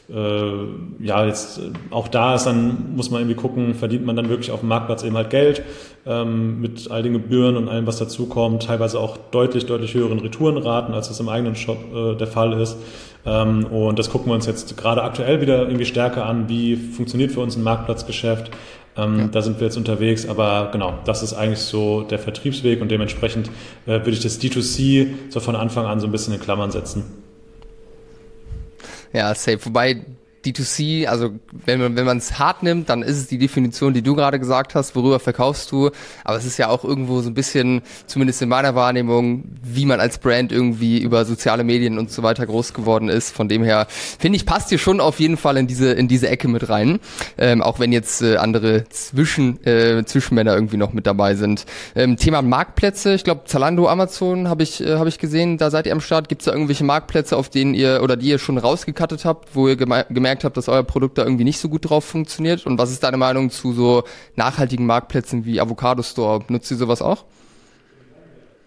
äh, ja, jetzt äh, auch da ist dann, muss man irgendwie gucken, verdient man dann wirklich auf dem Marktplatz eben halt Geld ähm, mit all den Gebühren und allem, was dazukommt, teilweise auch deutlich, deutlich höheren Retourenraten, als das im eigenen Shop äh, der Fall ist. Ähm, und das gucken wir uns jetzt gerade aktuell wieder irgendwie stärker an, wie funktioniert für uns ein Marktplatzgeschäft. Ähm, ja. Da sind wir jetzt unterwegs, aber genau, das ist eigentlich so der Vertriebsweg und dementsprechend äh, würde ich das D2C so von Anfang an so ein bisschen in Klammern setzen. Ja, safe. Wobei D2C, also wenn man wenn man es hart nimmt, dann ist es die Definition, die du gerade gesagt hast, worüber verkaufst du. Aber es ist ja auch irgendwo so ein bisschen, zumindest in meiner Wahrnehmung, wie man als Brand irgendwie über soziale Medien und so weiter groß geworden ist. Von dem her finde ich passt hier schon auf jeden Fall in diese in diese Ecke mit rein, ähm, auch wenn jetzt äh, andere Zwischen äh, Zwischenmänner irgendwie noch mit dabei sind. Ähm, Thema Marktplätze, ich glaube Zalando, Amazon habe ich äh, habe ich gesehen, da seid ihr am Start. Gibt es da irgendwelche Marktplätze, auf denen ihr oder die ihr schon rausgekattet habt, wo ihr gemerkt gemerkt habt, dass euer Produkt da irgendwie nicht so gut drauf funktioniert? Und was ist deine Meinung zu so nachhaltigen Marktplätzen wie Avocado Store? Nutzt ihr sowas auch?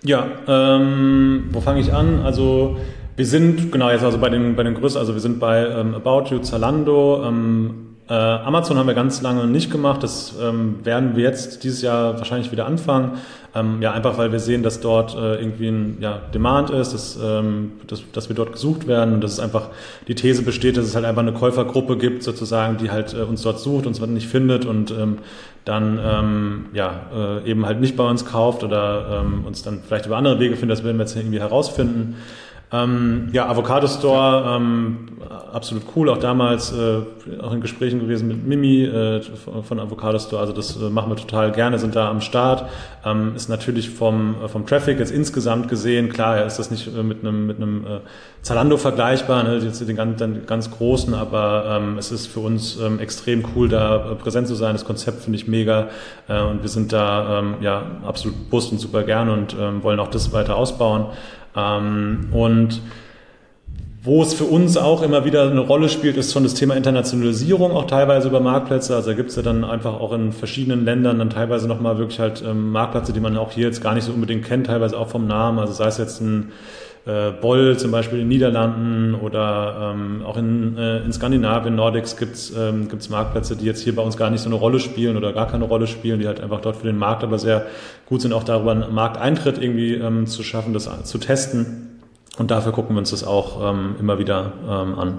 Ja, ähm, wo fange ich an? Also wir sind, genau, jetzt also bei den, bei den größten, also wir sind bei ähm, About You, Zalando, ähm, äh, Amazon haben wir ganz lange nicht gemacht. Das ähm, werden wir jetzt dieses Jahr wahrscheinlich wieder anfangen. Ähm, ja, einfach weil wir sehen, dass dort äh, irgendwie ein ja, Demand ist, dass, ähm, dass, dass wir dort gesucht werden und dass es einfach die These besteht, dass es halt einfach eine Käufergruppe gibt, sozusagen, die halt äh, uns dort sucht, uns nicht findet und ähm, dann ähm, ja äh, eben halt nicht bei uns kauft oder ähm, uns dann vielleicht über andere Wege findet. Das werden wir jetzt irgendwie herausfinden. Ähm, ja, Avocado Store, ähm, absolut cool, auch damals äh, auch in Gesprächen gewesen mit Mimi äh, von Avocado Store, also das äh, machen wir total gerne, sind da am Start. Ähm, ist natürlich vom, äh, vom Traffic jetzt insgesamt gesehen, klar, ist das nicht äh, mit einem, mit einem äh, Zalando vergleichbar, ne, jetzt den ganz, den ganz großen, aber ähm, es ist für uns ähm, extrem cool, da präsent zu sein. Das Konzept finde ich mega und wir sind da ähm, ja absolut bewusst und super gern und wollen auch das weiter ausbauen. Ähm, und wo es für uns auch immer wieder eine Rolle spielt, ist schon das Thema Internationalisierung, auch teilweise über Marktplätze. Also da gibt es ja dann einfach auch in verschiedenen Ländern dann teilweise nochmal wirklich halt ähm, Marktplätze, die man auch hier jetzt gar nicht so unbedingt kennt, teilweise auch vom Namen. Also sei es jetzt ein äh, Boll zum Beispiel in den Niederlanden oder ähm, auch in, äh, in Skandinavien, Nordics gibt's ähm, gibt's Marktplätze, die jetzt hier bei uns gar nicht so eine Rolle spielen oder gar keine Rolle spielen, die halt einfach dort für den Markt aber sehr gut sind, auch darüber einen Markteintritt irgendwie ähm, zu schaffen, das zu testen. Und dafür gucken wir uns das auch ähm, immer wieder ähm, an.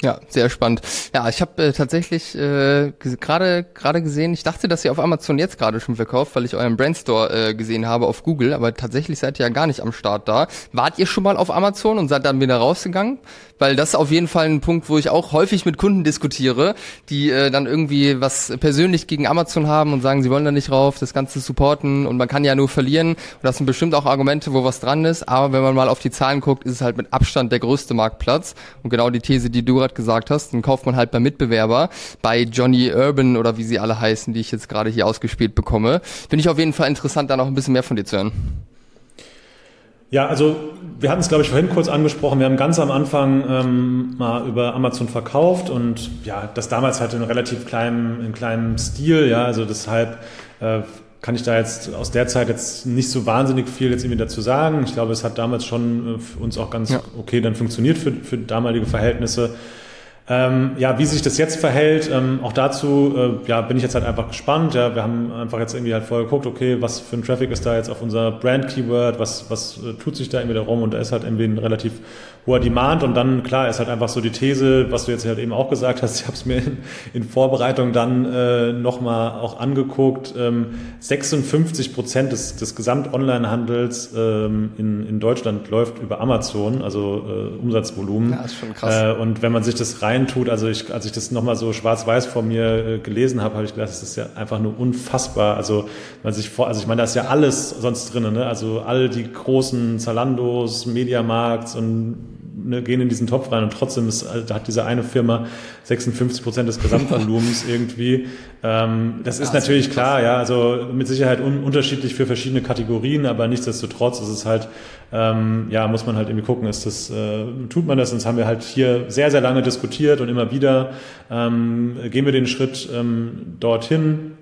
Ja, sehr spannend. Ja, ich habe äh, tatsächlich äh, gerade gerade gesehen, ich dachte, dass ihr auf Amazon jetzt gerade schon verkauft, weil ich euren Brandstore äh, gesehen habe auf Google, aber tatsächlich seid ihr ja gar nicht am Start da. Wart ihr schon mal auf Amazon und seid dann wieder rausgegangen? Weil das ist auf jeden Fall ein Punkt, wo ich auch häufig mit Kunden diskutiere, die äh, dann irgendwie was persönlich gegen Amazon haben und sagen, sie wollen da nicht rauf, das Ganze supporten und man kann ja nur verlieren. Und das sind bestimmt auch Argumente, wo was dran ist, aber wenn man mal auf die Zahlen guckt, ist es halt mit Abstand der größte Marktplatz. Und genau die These, die du gerade gesagt hast, dann kauft man halt beim Mitbewerber, bei Johnny Urban oder wie sie alle heißen, die ich jetzt gerade hier ausgespielt bekomme. Finde ich auf jeden Fall interessant, da noch ein bisschen mehr von dir zu hören. Ja, also wir hatten es, glaube ich, vorhin kurz angesprochen. Wir haben ganz am Anfang ähm, mal über Amazon verkauft und ja, das damals halt in relativ kleinem, in kleinem Stil. Ja, also deshalb äh, kann ich da jetzt aus der Zeit jetzt nicht so wahnsinnig viel jetzt irgendwie dazu sagen. Ich glaube, es hat damals schon äh, für uns auch ganz ja. okay dann funktioniert für, für damalige Verhältnisse. Ähm, ja, wie sich das jetzt verhält, ähm, auch dazu äh, ja, bin ich jetzt halt einfach gespannt. Ja, wir haben einfach jetzt irgendwie halt vorher geguckt, okay, was für ein Traffic ist da jetzt auf unser Brand-Keyword, was, was äh, tut sich da irgendwie darum und da ist halt irgendwie ein relativ hoher Demand und dann, klar, ist halt einfach so die These, was du jetzt halt eben auch gesagt hast, [laughs] ich habe es mir in, in, Vorbereitung dann äh, nochmal auch angeguckt, ähm, 56 Prozent des, des Gesamt-Online-Handels ähm, in, in Deutschland läuft über Amazon, also äh, Umsatzvolumen. Ja, ist schon krass. Äh, und wenn man sich das reintut, also ich, als ich das nochmal so schwarz-weiß vor mir äh, gelesen habe, habe ich gedacht, das ist ja einfach nur unfassbar. Also man sich vor, also ich meine, da ist ja alles sonst drin, ne? also all die großen Zalandos, Mediamarkts und ne, gehen in diesen Topf rein und trotzdem ist, da hat diese eine Firma 56 Prozent des Gesamtvolumens [laughs] irgendwie. Ähm, das ist ja, natürlich klar, ja, also mit Sicherheit un unterschiedlich für verschiedene Kategorien, aber nichtsdestotrotz ist es halt, ähm, ja, muss man halt irgendwie gucken, ist das, äh, tut man das? Und das haben wir halt hier sehr, sehr lange diskutiert und immer wieder ähm, gehen wir den Schritt ähm, dorthin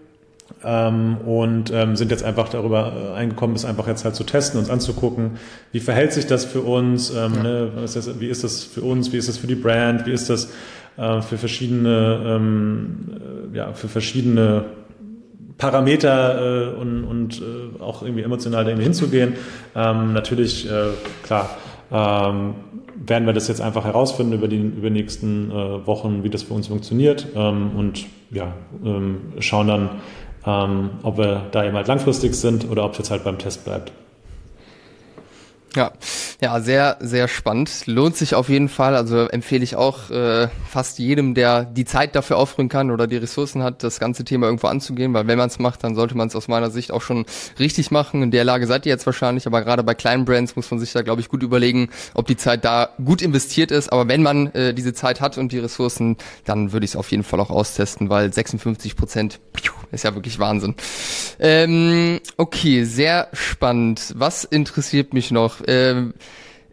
ähm, und ähm, sind jetzt einfach darüber äh, eingekommen, es einfach jetzt halt zu testen, uns anzugucken, wie verhält sich das für uns, ähm, ja. ne, ist das, wie ist das für uns, wie ist das für die Brand, wie ist das äh, für verschiedene, ähm, äh, ja, für verschiedene Parameter äh, und, und äh, auch irgendwie emotional da irgendwie hinzugehen. Ähm, natürlich, äh, klar, ähm, werden wir das jetzt einfach herausfinden über die, über die nächsten äh, Wochen, wie das für uns funktioniert. Ähm, und ja, ähm, schauen dann, ähm, ob wir da eben halt langfristig sind oder ob es jetzt halt beim Test bleibt. Ja, ja, sehr, sehr spannend. Lohnt sich auf jeden Fall. Also empfehle ich auch äh, fast jedem, der die Zeit dafür aufbringen kann oder die Ressourcen hat, das ganze Thema irgendwo anzugehen, weil wenn man es macht, dann sollte man es aus meiner Sicht auch schon richtig machen. In der Lage seid ihr jetzt wahrscheinlich, aber gerade bei kleinen Brands muss man sich da, glaube ich, gut überlegen, ob die Zeit da gut investiert ist. Aber wenn man äh, diese Zeit hat und die Ressourcen, dann würde ich es auf jeden Fall auch austesten, weil 56 Prozent ist ja wirklich Wahnsinn. Ähm, okay, sehr spannend. Was interessiert mich noch? Ähm,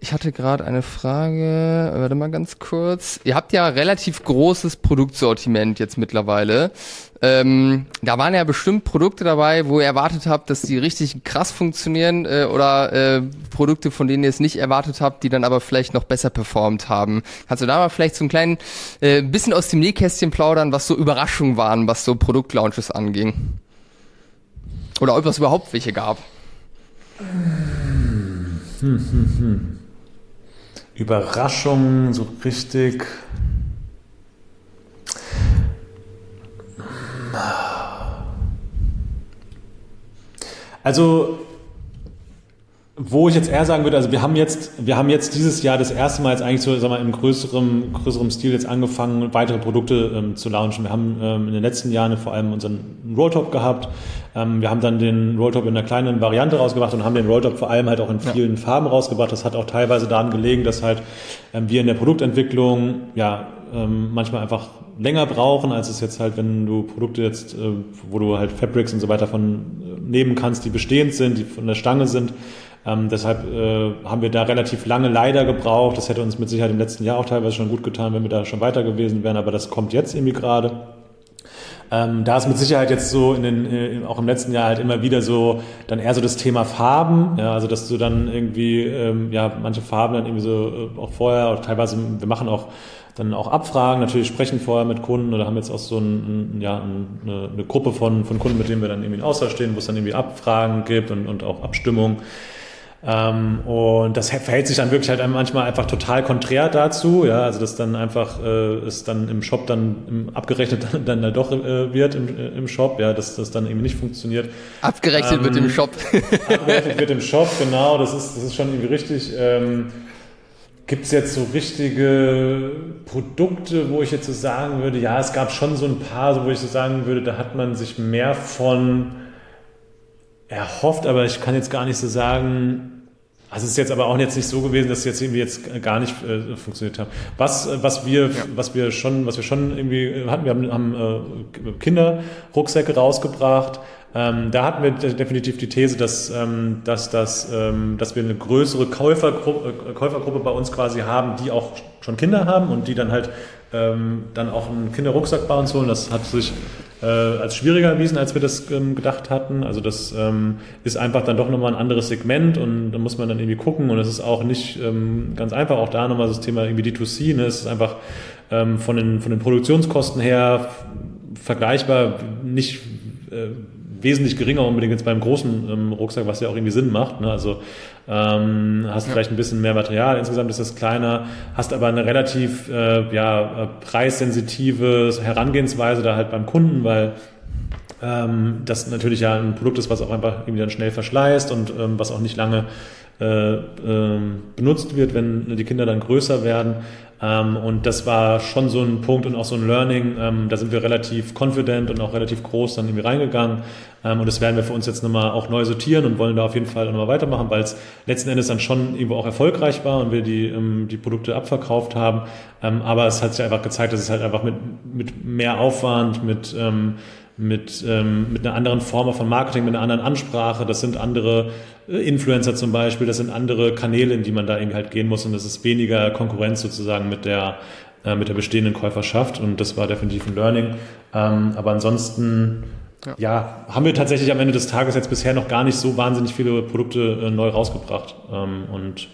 ich hatte gerade eine Frage, warte mal ganz kurz. Ihr habt ja relativ großes Produktsortiment jetzt mittlerweile. Ähm, da waren ja bestimmt Produkte dabei, wo ihr erwartet habt, dass die richtig krass funktionieren äh, oder äh, Produkte, von denen ihr es nicht erwartet habt, die dann aber vielleicht noch besser performt haben. Kannst du da mal vielleicht so ein kleinen äh, bisschen aus dem Nähkästchen plaudern, was so Überraschungen waren, was so Produktlaunches anging? Oder ob es überhaupt welche gab? Hm, hm, hm. Überraschung, so richtig. Also, wo ich jetzt eher sagen würde, also wir haben jetzt, wir haben jetzt dieses Jahr das erste Mal jetzt eigentlich so, sagen wir, im größeren, größerem Stil jetzt angefangen, weitere Produkte ähm, zu launchen. Wir haben ähm, in den letzten Jahren vor allem unseren Rolltop gehabt. Ähm, wir haben dann den Rolltop in einer kleinen Variante rausgebracht und haben den Rolltop vor allem halt auch in vielen ja. Farben rausgebracht. Das hat auch teilweise daran gelegen, dass halt ähm, wir in der Produktentwicklung ja ähm, manchmal einfach länger brauchen, als es jetzt halt, wenn du Produkte jetzt, äh, wo du halt Fabrics und so weiter von äh, nehmen kannst, die bestehend sind, die von der Stange sind. Ähm, deshalb äh, haben wir da relativ lange leider gebraucht. Das hätte uns mit Sicherheit im letzten Jahr auch teilweise schon gut getan, wenn wir da schon weiter gewesen wären, aber das kommt jetzt irgendwie gerade. Ähm, da ist mit Sicherheit jetzt so in den, äh, auch im letzten Jahr halt immer wieder so dann eher so das Thema Farben, ja, also dass du dann irgendwie ähm, ja manche Farben dann irgendwie so äh, auch vorher oder teilweise wir machen auch dann auch Abfragen, natürlich sprechen vorher mit Kunden oder haben jetzt auch so ein, ja, eine, eine Gruppe von, von Kunden, mit denen wir dann irgendwie in Austausch stehen, wo es dann irgendwie Abfragen gibt und, und auch Abstimmung. Ähm, und das verhält sich dann wirklich halt manchmal einfach total konträr dazu, ja, also dass dann einfach äh, es dann im Shop dann im, abgerechnet dann, [laughs] dann, dann doch äh, wird im, äh, im Shop, ja, dass das dann eben nicht funktioniert. Abgerechnet ähm, wird im Shop. [laughs] abgerechnet wird im Shop, genau, das ist, das ist schon irgendwie richtig. Ähm, Gibt es jetzt so richtige Produkte, wo ich jetzt so sagen würde, ja, es gab schon so ein paar, wo ich so sagen würde, da hat man sich mehr von erhofft, aber ich kann jetzt gar nicht so sagen, also es ist jetzt aber auch jetzt nicht so gewesen, dass es jetzt irgendwie jetzt gar nicht äh, funktioniert hat. Was, was wir, ja. was wir schon, was wir schon irgendwie hatten, wir haben, haben äh, Kinderrucksäcke rausgebracht. Ähm, da hatten wir definitiv die These, dass, ähm, dass, dass, ähm, dass wir eine größere Käufergruppe, äh, Käufergruppe bei uns quasi haben, die auch schon Kinder haben und die dann halt ähm, dann auch einen Kinderrucksack bei uns holen. Das hat sich äh, als schwieriger erwiesen, als wir das ähm, gedacht hatten. Also das ähm, ist einfach dann doch nochmal ein anderes Segment und da muss man dann irgendwie gucken und es ist auch nicht ähm, ganz einfach. Auch da nochmal das Thema irgendwie D2C. Ne? Es ist einfach ähm, von, den, von den Produktionskosten her vergleichbar, nicht äh, wesentlich geringer unbedingt jetzt beim großen ähm, Rucksack, was ja auch irgendwie Sinn macht. Ne? Also ähm, hast ja. vielleicht ein bisschen mehr Material, insgesamt ist das kleiner, hast aber eine relativ äh, ja, preissensitive Herangehensweise da halt beim Kunden, weil ähm, das natürlich ja ein Produkt ist, was auch einfach irgendwie dann schnell verschleißt und ähm, was auch nicht lange äh, äh, benutzt wird, wenn die Kinder dann größer werden. Ähm, und das war schon so ein Punkt und auch so ein Learning. Ähm, da sind wir relativ confident und auch relativ groß dann irgendwie reingegangen. Ähm, und das werden wir für uns jetzt nochmal auch neu sortieren und wollen da auf jeden Fall nochmal weitermachen, weil es letzten Endes dann schon irgendwo auch erfolgreich war und wir die, die Produkte abverkauft haben. Aber es hat sich einfach gezeigt, dass es halt einfach mit, mit mehr Aufwand, mit mit, mit einer anderen Form von Marketing, mit einer anderen Ansprache. Das sind andere Influencer zum Beispiel, das sind andere Kanäle, in die man da irgendwie halt gehen muss und das ist weniger Konkurrenz sozusagen mit der, äh, mit der bestehenden Käuferschaft und das war definitiv ein Learning. Ähm, aber ansonsten ja. ja. haben wir tatsächlich am Ende des Tages jetzt bisher noch gar nicht so wahnsinnig viele Produkte äh, neu rausgebracht ähm, und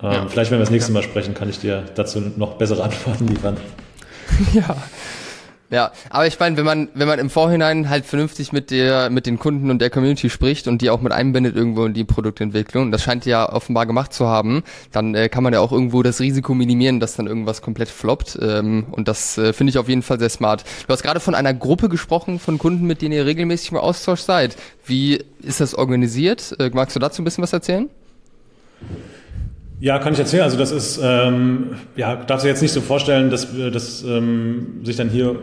ähm, ja. vielleicht, wenn wir das nächste Mal sprechen, kann ich dir dazu noch bessere [laughs] Antworten liefern. Ja, ja, aber ich meine, wenn man wenn man im Vorhinein halt vernünftig mit der mit den Kunden und der Community spricht und die auch mit einbindet irgendwo in die Produktentwicklung, das scheint ja offenbar gemacht zu haben, dann äh, kann man ja auch irgendwo das Risiko minimieren, dass dann irgendwas komplett floppt. Ähm, und das äh, finde ich auf jeden Fall sehr smart. Du hast gerade von einer Gruppe gesprochen von Kunden, mit denen ihr regelmäßig im Austausch seid. Wie ist das organisiert? Äh, magst du dazu ein bisschen was erzählen? Ja, kann ich erzählen. Also das ist, ähm, ja, darfst du jetzt nicht so vorstellen, dass, dass ähm, sich dann hier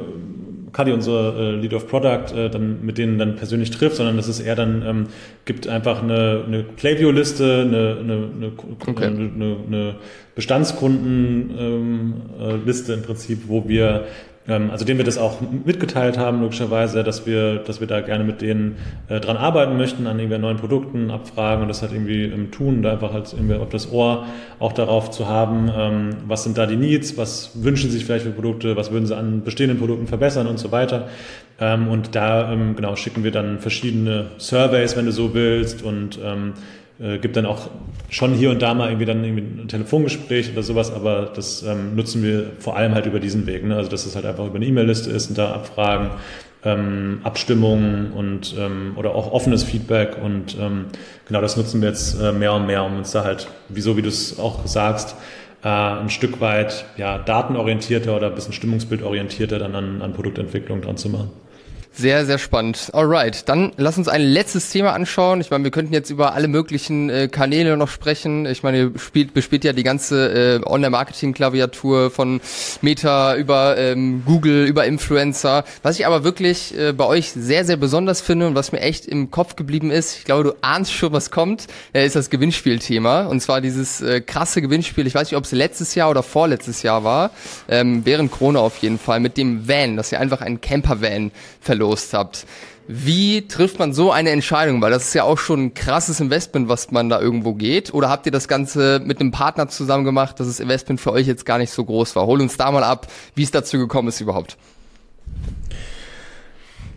Kadi, unser äh, Lead of Product, äh, dann mit denen dann persönlich trifft, sondern dass es eher dann ähm, gibt einfach eine, eine Klaviyo-Liste, eine, eine, eine, okay. eine, eine Bestandskundenliste ähm, äh, im Prinzip, wo wir also denen wir das auch mitgeteilt haben, logischerweise, dass wir, dass wir da gerne mit denen äh, dran arbeiten möchten, an irgendwie neuen Produkten abfragen und das halt irgendwie im Tun, da einfach halt irgendwie auf das Ohr auch darauf zu haben, ähm, was sind da die Needs, was wünschen sie sich vielleicht für Produkte, was würden sie an bestehenden Produkten verbessern und so weiter. Ähm, und da ähm, genau schicken wir dann verschiedene Surveys, wenn du so willst, und ähm, äh, gibt dann auch schon hier und da mal irgendwie dann irgendwie ein Telefongespräch oder sowas, aber das ähm, nutzen wir vor allem halt über diesen Weg. Ne? Also dass es halt einfach über eine E-Mail-Liste ist und da Abfragen, ähm, Abstimmungen und ähm, oder auch offenes Feedback und ähm, genau das nutzen wir jetzt äh, mehr und mehr, um uns da halt, wieso wie du es auch sagst, äh, ein Stück weit ja datenorientierter oder ein bisschen stimmungsbildorientierter dann an, an Produktentwicklung dran zu machen. Sehr, sehr spannend. Alright, dann lass uns ein letztes Thema anschauen. Ich meine, wir könnten jetzt über alle möglichen äh, Kanäle noch sprechen. Ich meine, ihr spielt, bespielt ja die ganze äh, Online-Marketing-Klaviatur von Meta über ähm, Google, über Influencer. Was ich aber wirklich äh, bei euch sehr, sehr besonders finde und was mir echt im Kopf geblieben ist, ich glaube, du ahnst schon, was kommt, äh, ist das Gewinnspielthema. Und zwar dieses äh, krasse Gewinnspiel, ich weiß nicht, ob es letztes Jahr oder vorletztes Jahr war, ähm, während Corona auf jeden Fall, mit dem Van, dass ihr einfach einen Camper-Van verloren verlost habt. Wie trifft man so eine Entscheidung? Weil das ist ja auch schon ein krasses Investment, was man da irgendwo geht. Oder habt ihr das Ganze mit einem Partner zusammen gemacht, dass das Investment für euch jetzt gar nicht so groß war? Hol uns da mal ab, wie es dazu gekommen ist überhaupt.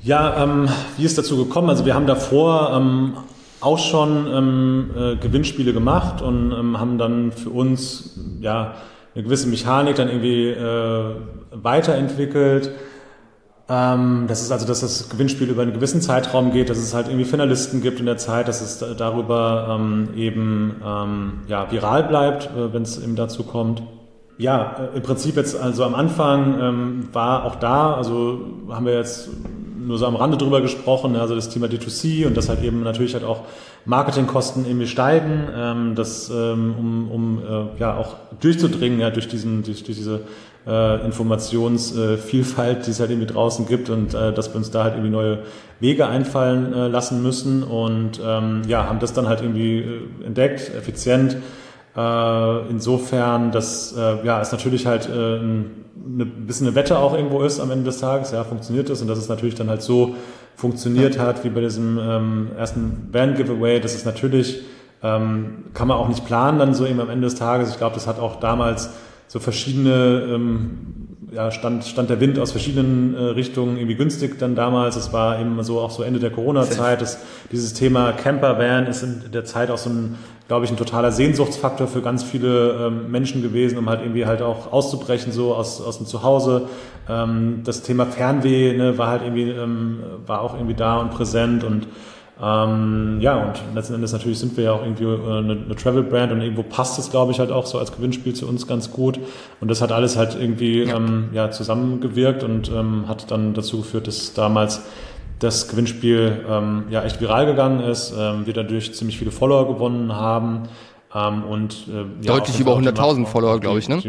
Ja, ähm, wie ist dazu gekommen? Also wir haben davor ähm, auch schon ähm, äh, Gewinnspiele gemacht und ähm, haben dann für uns ja eine gewisse Mechanik dann irgendwie äh, weiterentwickelt das ist also, dass das Gewinnspiel über einen gewissen Zeitraum geht, dass es halt irgendwie Finalisten gibt in der Zeit, dass es darüber ähm, eben ähm, ja, viral bleibt, äh, wenn es eben dazu kommt. Ja, äh, im Prinzip jetzt also am Anfang ähm, war auch da, also haben wir jetzt nur so am Rande drüber gesprochen, also das Thema D2C und das halt eben natürlich halt auch Marketingkosten irgendwie steigen, ähm, das, ähm, um, um äh, ja auch durchzudringen ja, durch, diesen, durch, durch diese äh, Informationsvielfalt, die es halt irgendwie draußen gibt und äh, dass wir uns da halt irgendwie neue Wege einfallen äh, lassen müssen und ähm, ja, haben das dann halt irgendwie äh, entdeckt, effizient. Äh, insofern, dass äh, ja, es natürlich halt äh, ein, eine bisschen eine Wette auch irgendwo ist am Ende des Tages, ja, funktioniert das und dass es natürlich dann halt so funktioniert hat, wie bei diesem ähm, ersten Band-Giveaway, das ist natürlich, ähm, kann man auch nicht planen dann so eben am Ende des Tages. Ich glaube, das hat auch damals so verschiedene ähm, ja, stand, stand der Wind aus verschiedenen äh, Richtungen irgendwie günstig dann damals. Es war eben so auch so Ende der Corona-Zeit. Dieses Thema Camper-Van ist in der Zeit auch so ein, glaube ich, ein totaler Sehnsuchtsfaktor für ganz viele ähm, Menschen gewesen, um halt irgendwie halt auch auszubrechen, so aus, aus dem Zuhause. Ähm, das Thema Fernweh ne, war halt irgendwie, ähm, war auch irgendwie da und präsent und ähm, ja, und letzten Endes natürlich sind wir ja auch irgendwie äh, eine, eine Travel-Brand und irgendwo passt es, glaube ich, halt auch so als Gewinnspiel zu uns ganz gut. Und das hat alles halt irgendwie ja, ähm, ja zusammengewirkt und ähm, hat dann dazu geführt, dass damals das Gewinnspiel ähm, ja echt viral gegangen ist, ähm, wir dadurch ziemlich viele Follower gewonnen haben ähm, und äh, ja, deutlich über 100.000 Follower, glaube ich, ne?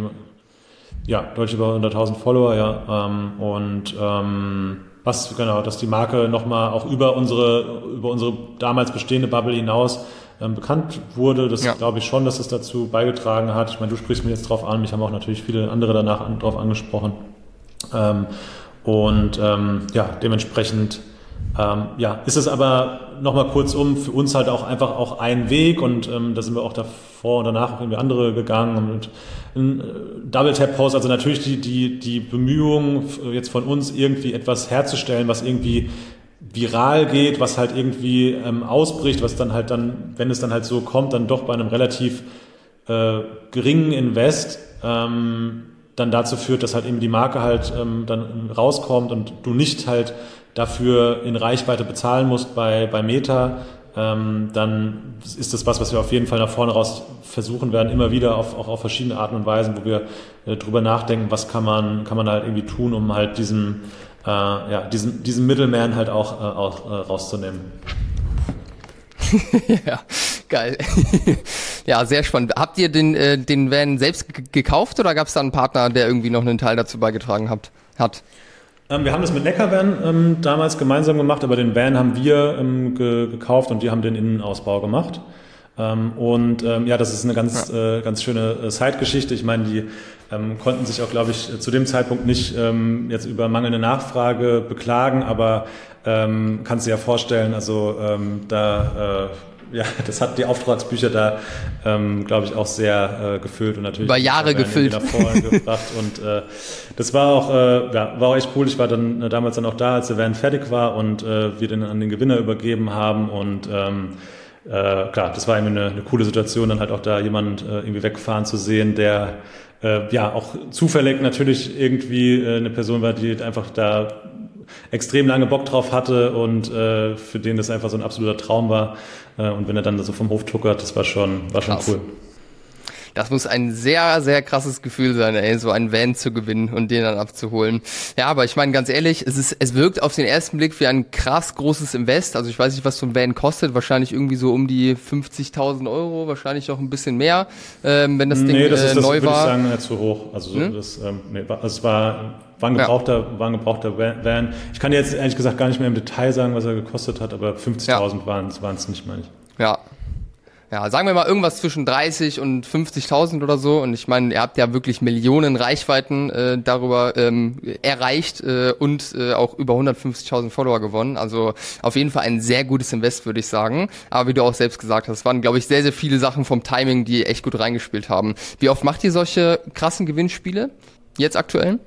Ja, deutlich über 100.000 Follower, ja. Und ähm, was genau, dass die Marke nochmal auch über unsere, über unsere damals bestehende Bubble hinaus ähm, bekannt wurde. Das ja. glaube ich schon, dass es dazu beigetragen hat. Ich meine, du sprichst mir jetzt drauf an, mich haben auch natürlich viele andere danach an, drauf angesprochen. Ähm, und ähm, ja, dementsprechend ähm, ja, ist es aber nochmal kurzum für uns halt auch einfach auch ein Weg und ähm, da sind wir auch davor und danach auch irgendwie andere gegangen und ein äh, Double Tap Post, also natürlich die, die, die Bemühungen jetzt von uns irgendwie etwas herzustellen, was irgendwie viral geht, was halt irgendwie ähm, ausbricht, was dann halt dann, wenn es dann halt so kommt, dann doch bei einem relativ äh, geringen Invest ähm, dann dazu führt, dass halt eben die Marke halt ähm, dann rauskommt und du nicht halt dafür in Reichweite bezahlen musst bei, bei Meta, ähm, dann ist das was, was wir auf jeden Fall nach vorne raus versuchen werden, immer wieder auf, auch auf verschiedene Arten und Weisen, wo wir äh, drüber nachdenken, was kann man, kann man halt irgendwie tun, um halt diesen, äh, ja, diesen, diesen Middleman halt auch, äh, auch äh, rauszunehmen. [laughs] ja, geil. [laughs] ja, sehr spannend. Habt ihr den, äh, den Van selbst gekauft oder gab es da einen Partner, der irgendwie noch einen Teil dazu beigetragen hat? hat? Ähm, wir haben das mit Neckarvan ähm, damals gemeinsam gemacht, aber den Van haben wir ähm, ge gekauft und die haben den Innenausbau gemacht. Ähm, und ähm, ja, das ist eine ganz, ja. äh, ganz schöne äh, Zeitgeschichte. Ich meine, die ähm, konnten sich auch, glaube ich, zu dem Zeitpunkt nicht jetzt über mangelnde Nachfrage beklagen, aber kannst du dir ja vorstellen, also da äh, ja, [laughs] das hat die Auftragsbücher da, ähm, glaube ich, auch sehr äh, gefüllt und natürlich über Jahre gefüllt gebracht und äh, das war auch, äh, ja, war auch echt cool. Ich war dann äh, damals dann auch da, als der Van fertig war und äh, wir den an den Gewinner übergeben haben und ähm, äh, klar, das war irgendwie eine, eine coole Situation, dann halt auch da jemand äh, irgendwie wegfahren zu sehen, der äh, ja auch zufällig natürlich irgendwie äh, eine Person war, die einfach da extrem lange Bock drauf hatte und äh, für den das einfach so ein absoluter Traum war. Äh, und wenn er dann so vom Hof tuckert, das war schon, war schon cool. Das muss ein sehr, sehr krasses Gefühl sein, ey, so einen Van zu gewinnen und den dann abzuholen. Ja, aber ich meine ganz ehrlich, es ist, es wirkt auf den ersten Blick wie ein krass großes Invest. Also ich weiß nicht, was so ein Van kostet. Wahrscheinlich irgendwie so um die 50.000 Euro, wahrscheinlich auch ein bisschen mehr, ähm, wenn das Ding nee, das ist, äh, neu das war. Ich sagen, zu hoch. Also hm? das, ähm, nee, also es war war ein gebrauchter, ja. war ein gebrauchter Van. Ich kann jetzt ehrlich gesagt gar nicht mehr im Detail sagen, was er gekostet hat, aber 50.000 ja. waren es nicht, meine ich. Ja. Ja, sagen wir mal irgendwas zwischen 30 und 50.000 oder so. Und ich meine, ihr habt ja wirklich Millionen Reichweiten äh, darüber ähm, erreicht äh, und äh, auch über 150.000 Follower gewonnen. Also auf jeden Fall ein sehr gutes Invest, würde ich sagen. Aber wie du auch selbst gesagt hast, waren, glaube ich, sehr, sehr viele Sachen vom Timing, die echt gut reingespielt haben. Wie oft macht ihr solche krassen Gewinnspiele? Jetzt aktuell?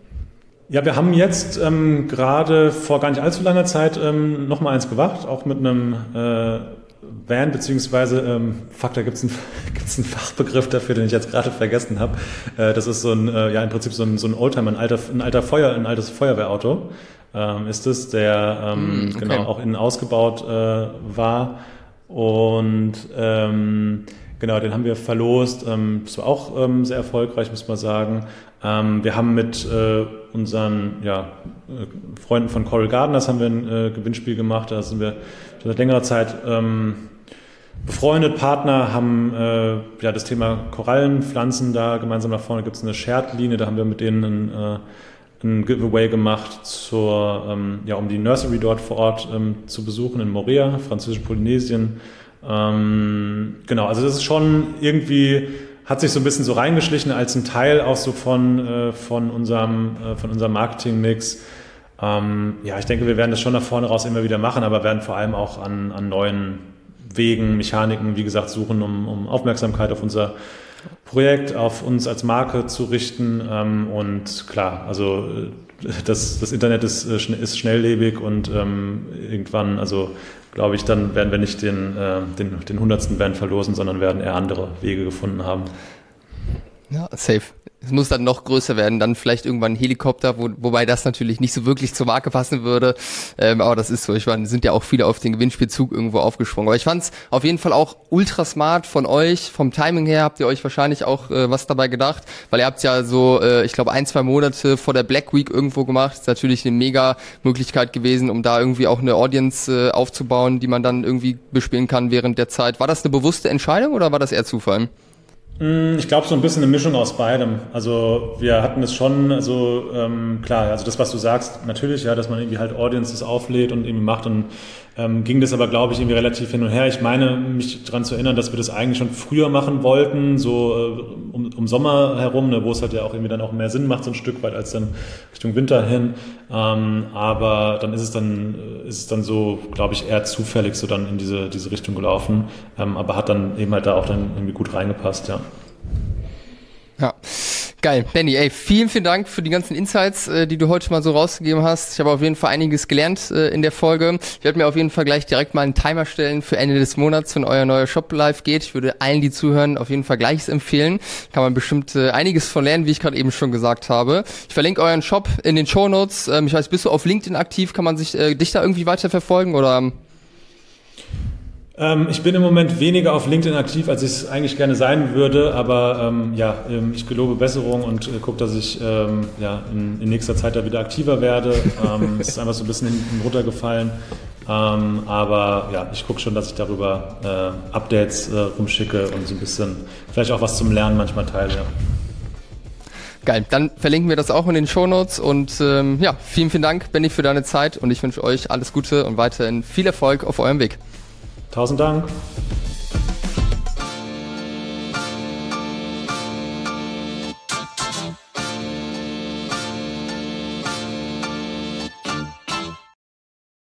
Ja, wir haben jetzt ähm, gerade vor gar nicht allzu langer Zeit ähm, noch mal eins gemacht, auch mit einem äh, Van, beziehungsweise, ähm, fuck, da gibt's einen, [laughs] gibt's einen Fachbegriff dafür, den ich jetzt gerade vergessen habe. Äh, das ist so ein, äh, ja, im Prinzip so ein, so ein Oldtimer, ein alter, ein alter Feuer, ein altes Feuerwehrauto ähm, ist es, der ähm, mm, okay. genau auch innen ausgebaut äh, war. Und ähm, genau, den haben wir verlost. Ähm, das war auch ähm, sehr erfolgreich, muss man sagen. Ähm, wir haben mit äh, unseren ja, äh, Freunden von Coral Gardeners haben wir ein äh, Gewinnspiel gemacht. Da sind wir schon seit längerer Zeit ähm, befreundet, Partner, haben äh, ja das Thema Korallenpflanzen da gemeinsam nach vorne. Gibt es eine Shared-Linie, da haben wir mit denen ein, äh, ein Giveaway gemacht, zur, ähm, ja, um die Nursery dort vor Ort ähm, zu besuchen in Morea, französisch Polynesien. Ähm, genau, also das ist schon irgendwie hat sich so ein bisschen so reingeschlichen als ein Teil auch so von, äh, von unserem, äh, von unserem Marketingmix. Ähm, ja, ich denke, wir werden das schon nach vorne raus immer wieder machen, aber werden vor allem auch an, an neuen Wegen, Mechaniken, wie gesagt, suchen, um, um Aufmerksamkeit auf unser Projekt auf uns als Marke zu richten. Ähm, und klar, also äh, das, das Internet ist, äh, ist schnelllebig und ähm, irgendwann, also glaube ich, dann werden wir nicht den, äh, den, den hundertsten verlosen, sondern werden eher andere Wege gefunden haben. Ja, safe es muss dann noch größer werden, dann vielleicht irgendwann ein Helikopter, wo, wobei das natürlich nicht so wirklich zur Marke passen würde. Ähm, aber das ist so. Ich meine, sind ja auch viele auf den Gewinnspielzug irgendwo aufgesprungen. Aber ich fand es auf jeden Fall auch ultra smart von euch. Vom Timing her habt ihr euch wahrscheinlich auch äh, was dabei gedacht, weil ihr habt ja so, äh, ich glaube, ein, zwei Monate vor der Black Week irgendwo gemacht. ist natürlich eine mega Möglichkeit gewesen, um da irgendwie auch eine Audience äh, aufzubauen, die man dann irgendwie bespielen kann während der Zeit. War das eine bewusste Entscheidung oder war das eher Zufall? Mm, ich glaube so ein bisschen eine Mischung aus beidem. Also wir hatten es schon, also ähm, klar, also das, was du sagst, natürlich, ja, dass man irgendwie halt Audiences auflädt und irgendwie macht und ähm, ging das aber, glaube ich, irgendwie relativ hin und her. Ich meine, mich daran zu erinnern, dass wir das eigentlich schon früher machen wollten, so äh, um, um Sommer herum, ne, wo es halt ja auch irgendwie dann auch mehr Sinn macht, so ein Stück weit, als dann Richtung Winter hin. Ähm, aber dann ist es dann, äh, ist es dann so, glaube ich, eher zufällig so dann in diese, diese Richtung gelaufen. Ähm, aber hat dann eben halt da auch dann irgendwie gut reingepasst, ja. Ja. Geil, Benny, ey, vielen, vielen Dank für die ganzen Insights, äh, die du heute mal so rausgegeben hast. Ich habe auf jeden Fall einiges gelernt äh, in der Folge. Ich werde mir auf jeden Fall gleich direkt mal einen Timer stellen für Ende des Monats, wenn euer neuer Shop live geht. Ich würde allen, die zuhören, auf jeden Fall gleiches empfehlen. Kann man bestimmt äh, einiges von lernen, wie ich gerade eben schon gesagt habe. Ich verlinke euren Shop in den Show Notes. Ähm, ich weiß, bist du auf LinkedIn aktiv? Kann man sich äh, dich da irgendwie weiter verfolgen oder? Ähm, ich bin im Moment weniger auf LinkedIn aktiv, als ich es eigentlich gerne sein würde, aber ähm, ja, ähm, ich gelobe Besserung und äh, gucke, dass ich ähm, ja, in, in, nächster Zeit da wieder aktiver werde. Ähm, es ist einfach so ein bisschen hinten runtergefallen. Ähm, aber ja, ich gucke schon, dass ich darüber äh, Updates äh, rumschicke und so ein bisschen vielleicht auch was zum Lernen manchmal teile. Ja. Geil, dann verlinken wir das auch in den Shownotes und ähm, ja, vielen, vielen Dank, Benny, für deine Zeit und ich wünsche euch alles Gute und weiterhin viel Erfolg auf eurem Weg. Tausend Dank.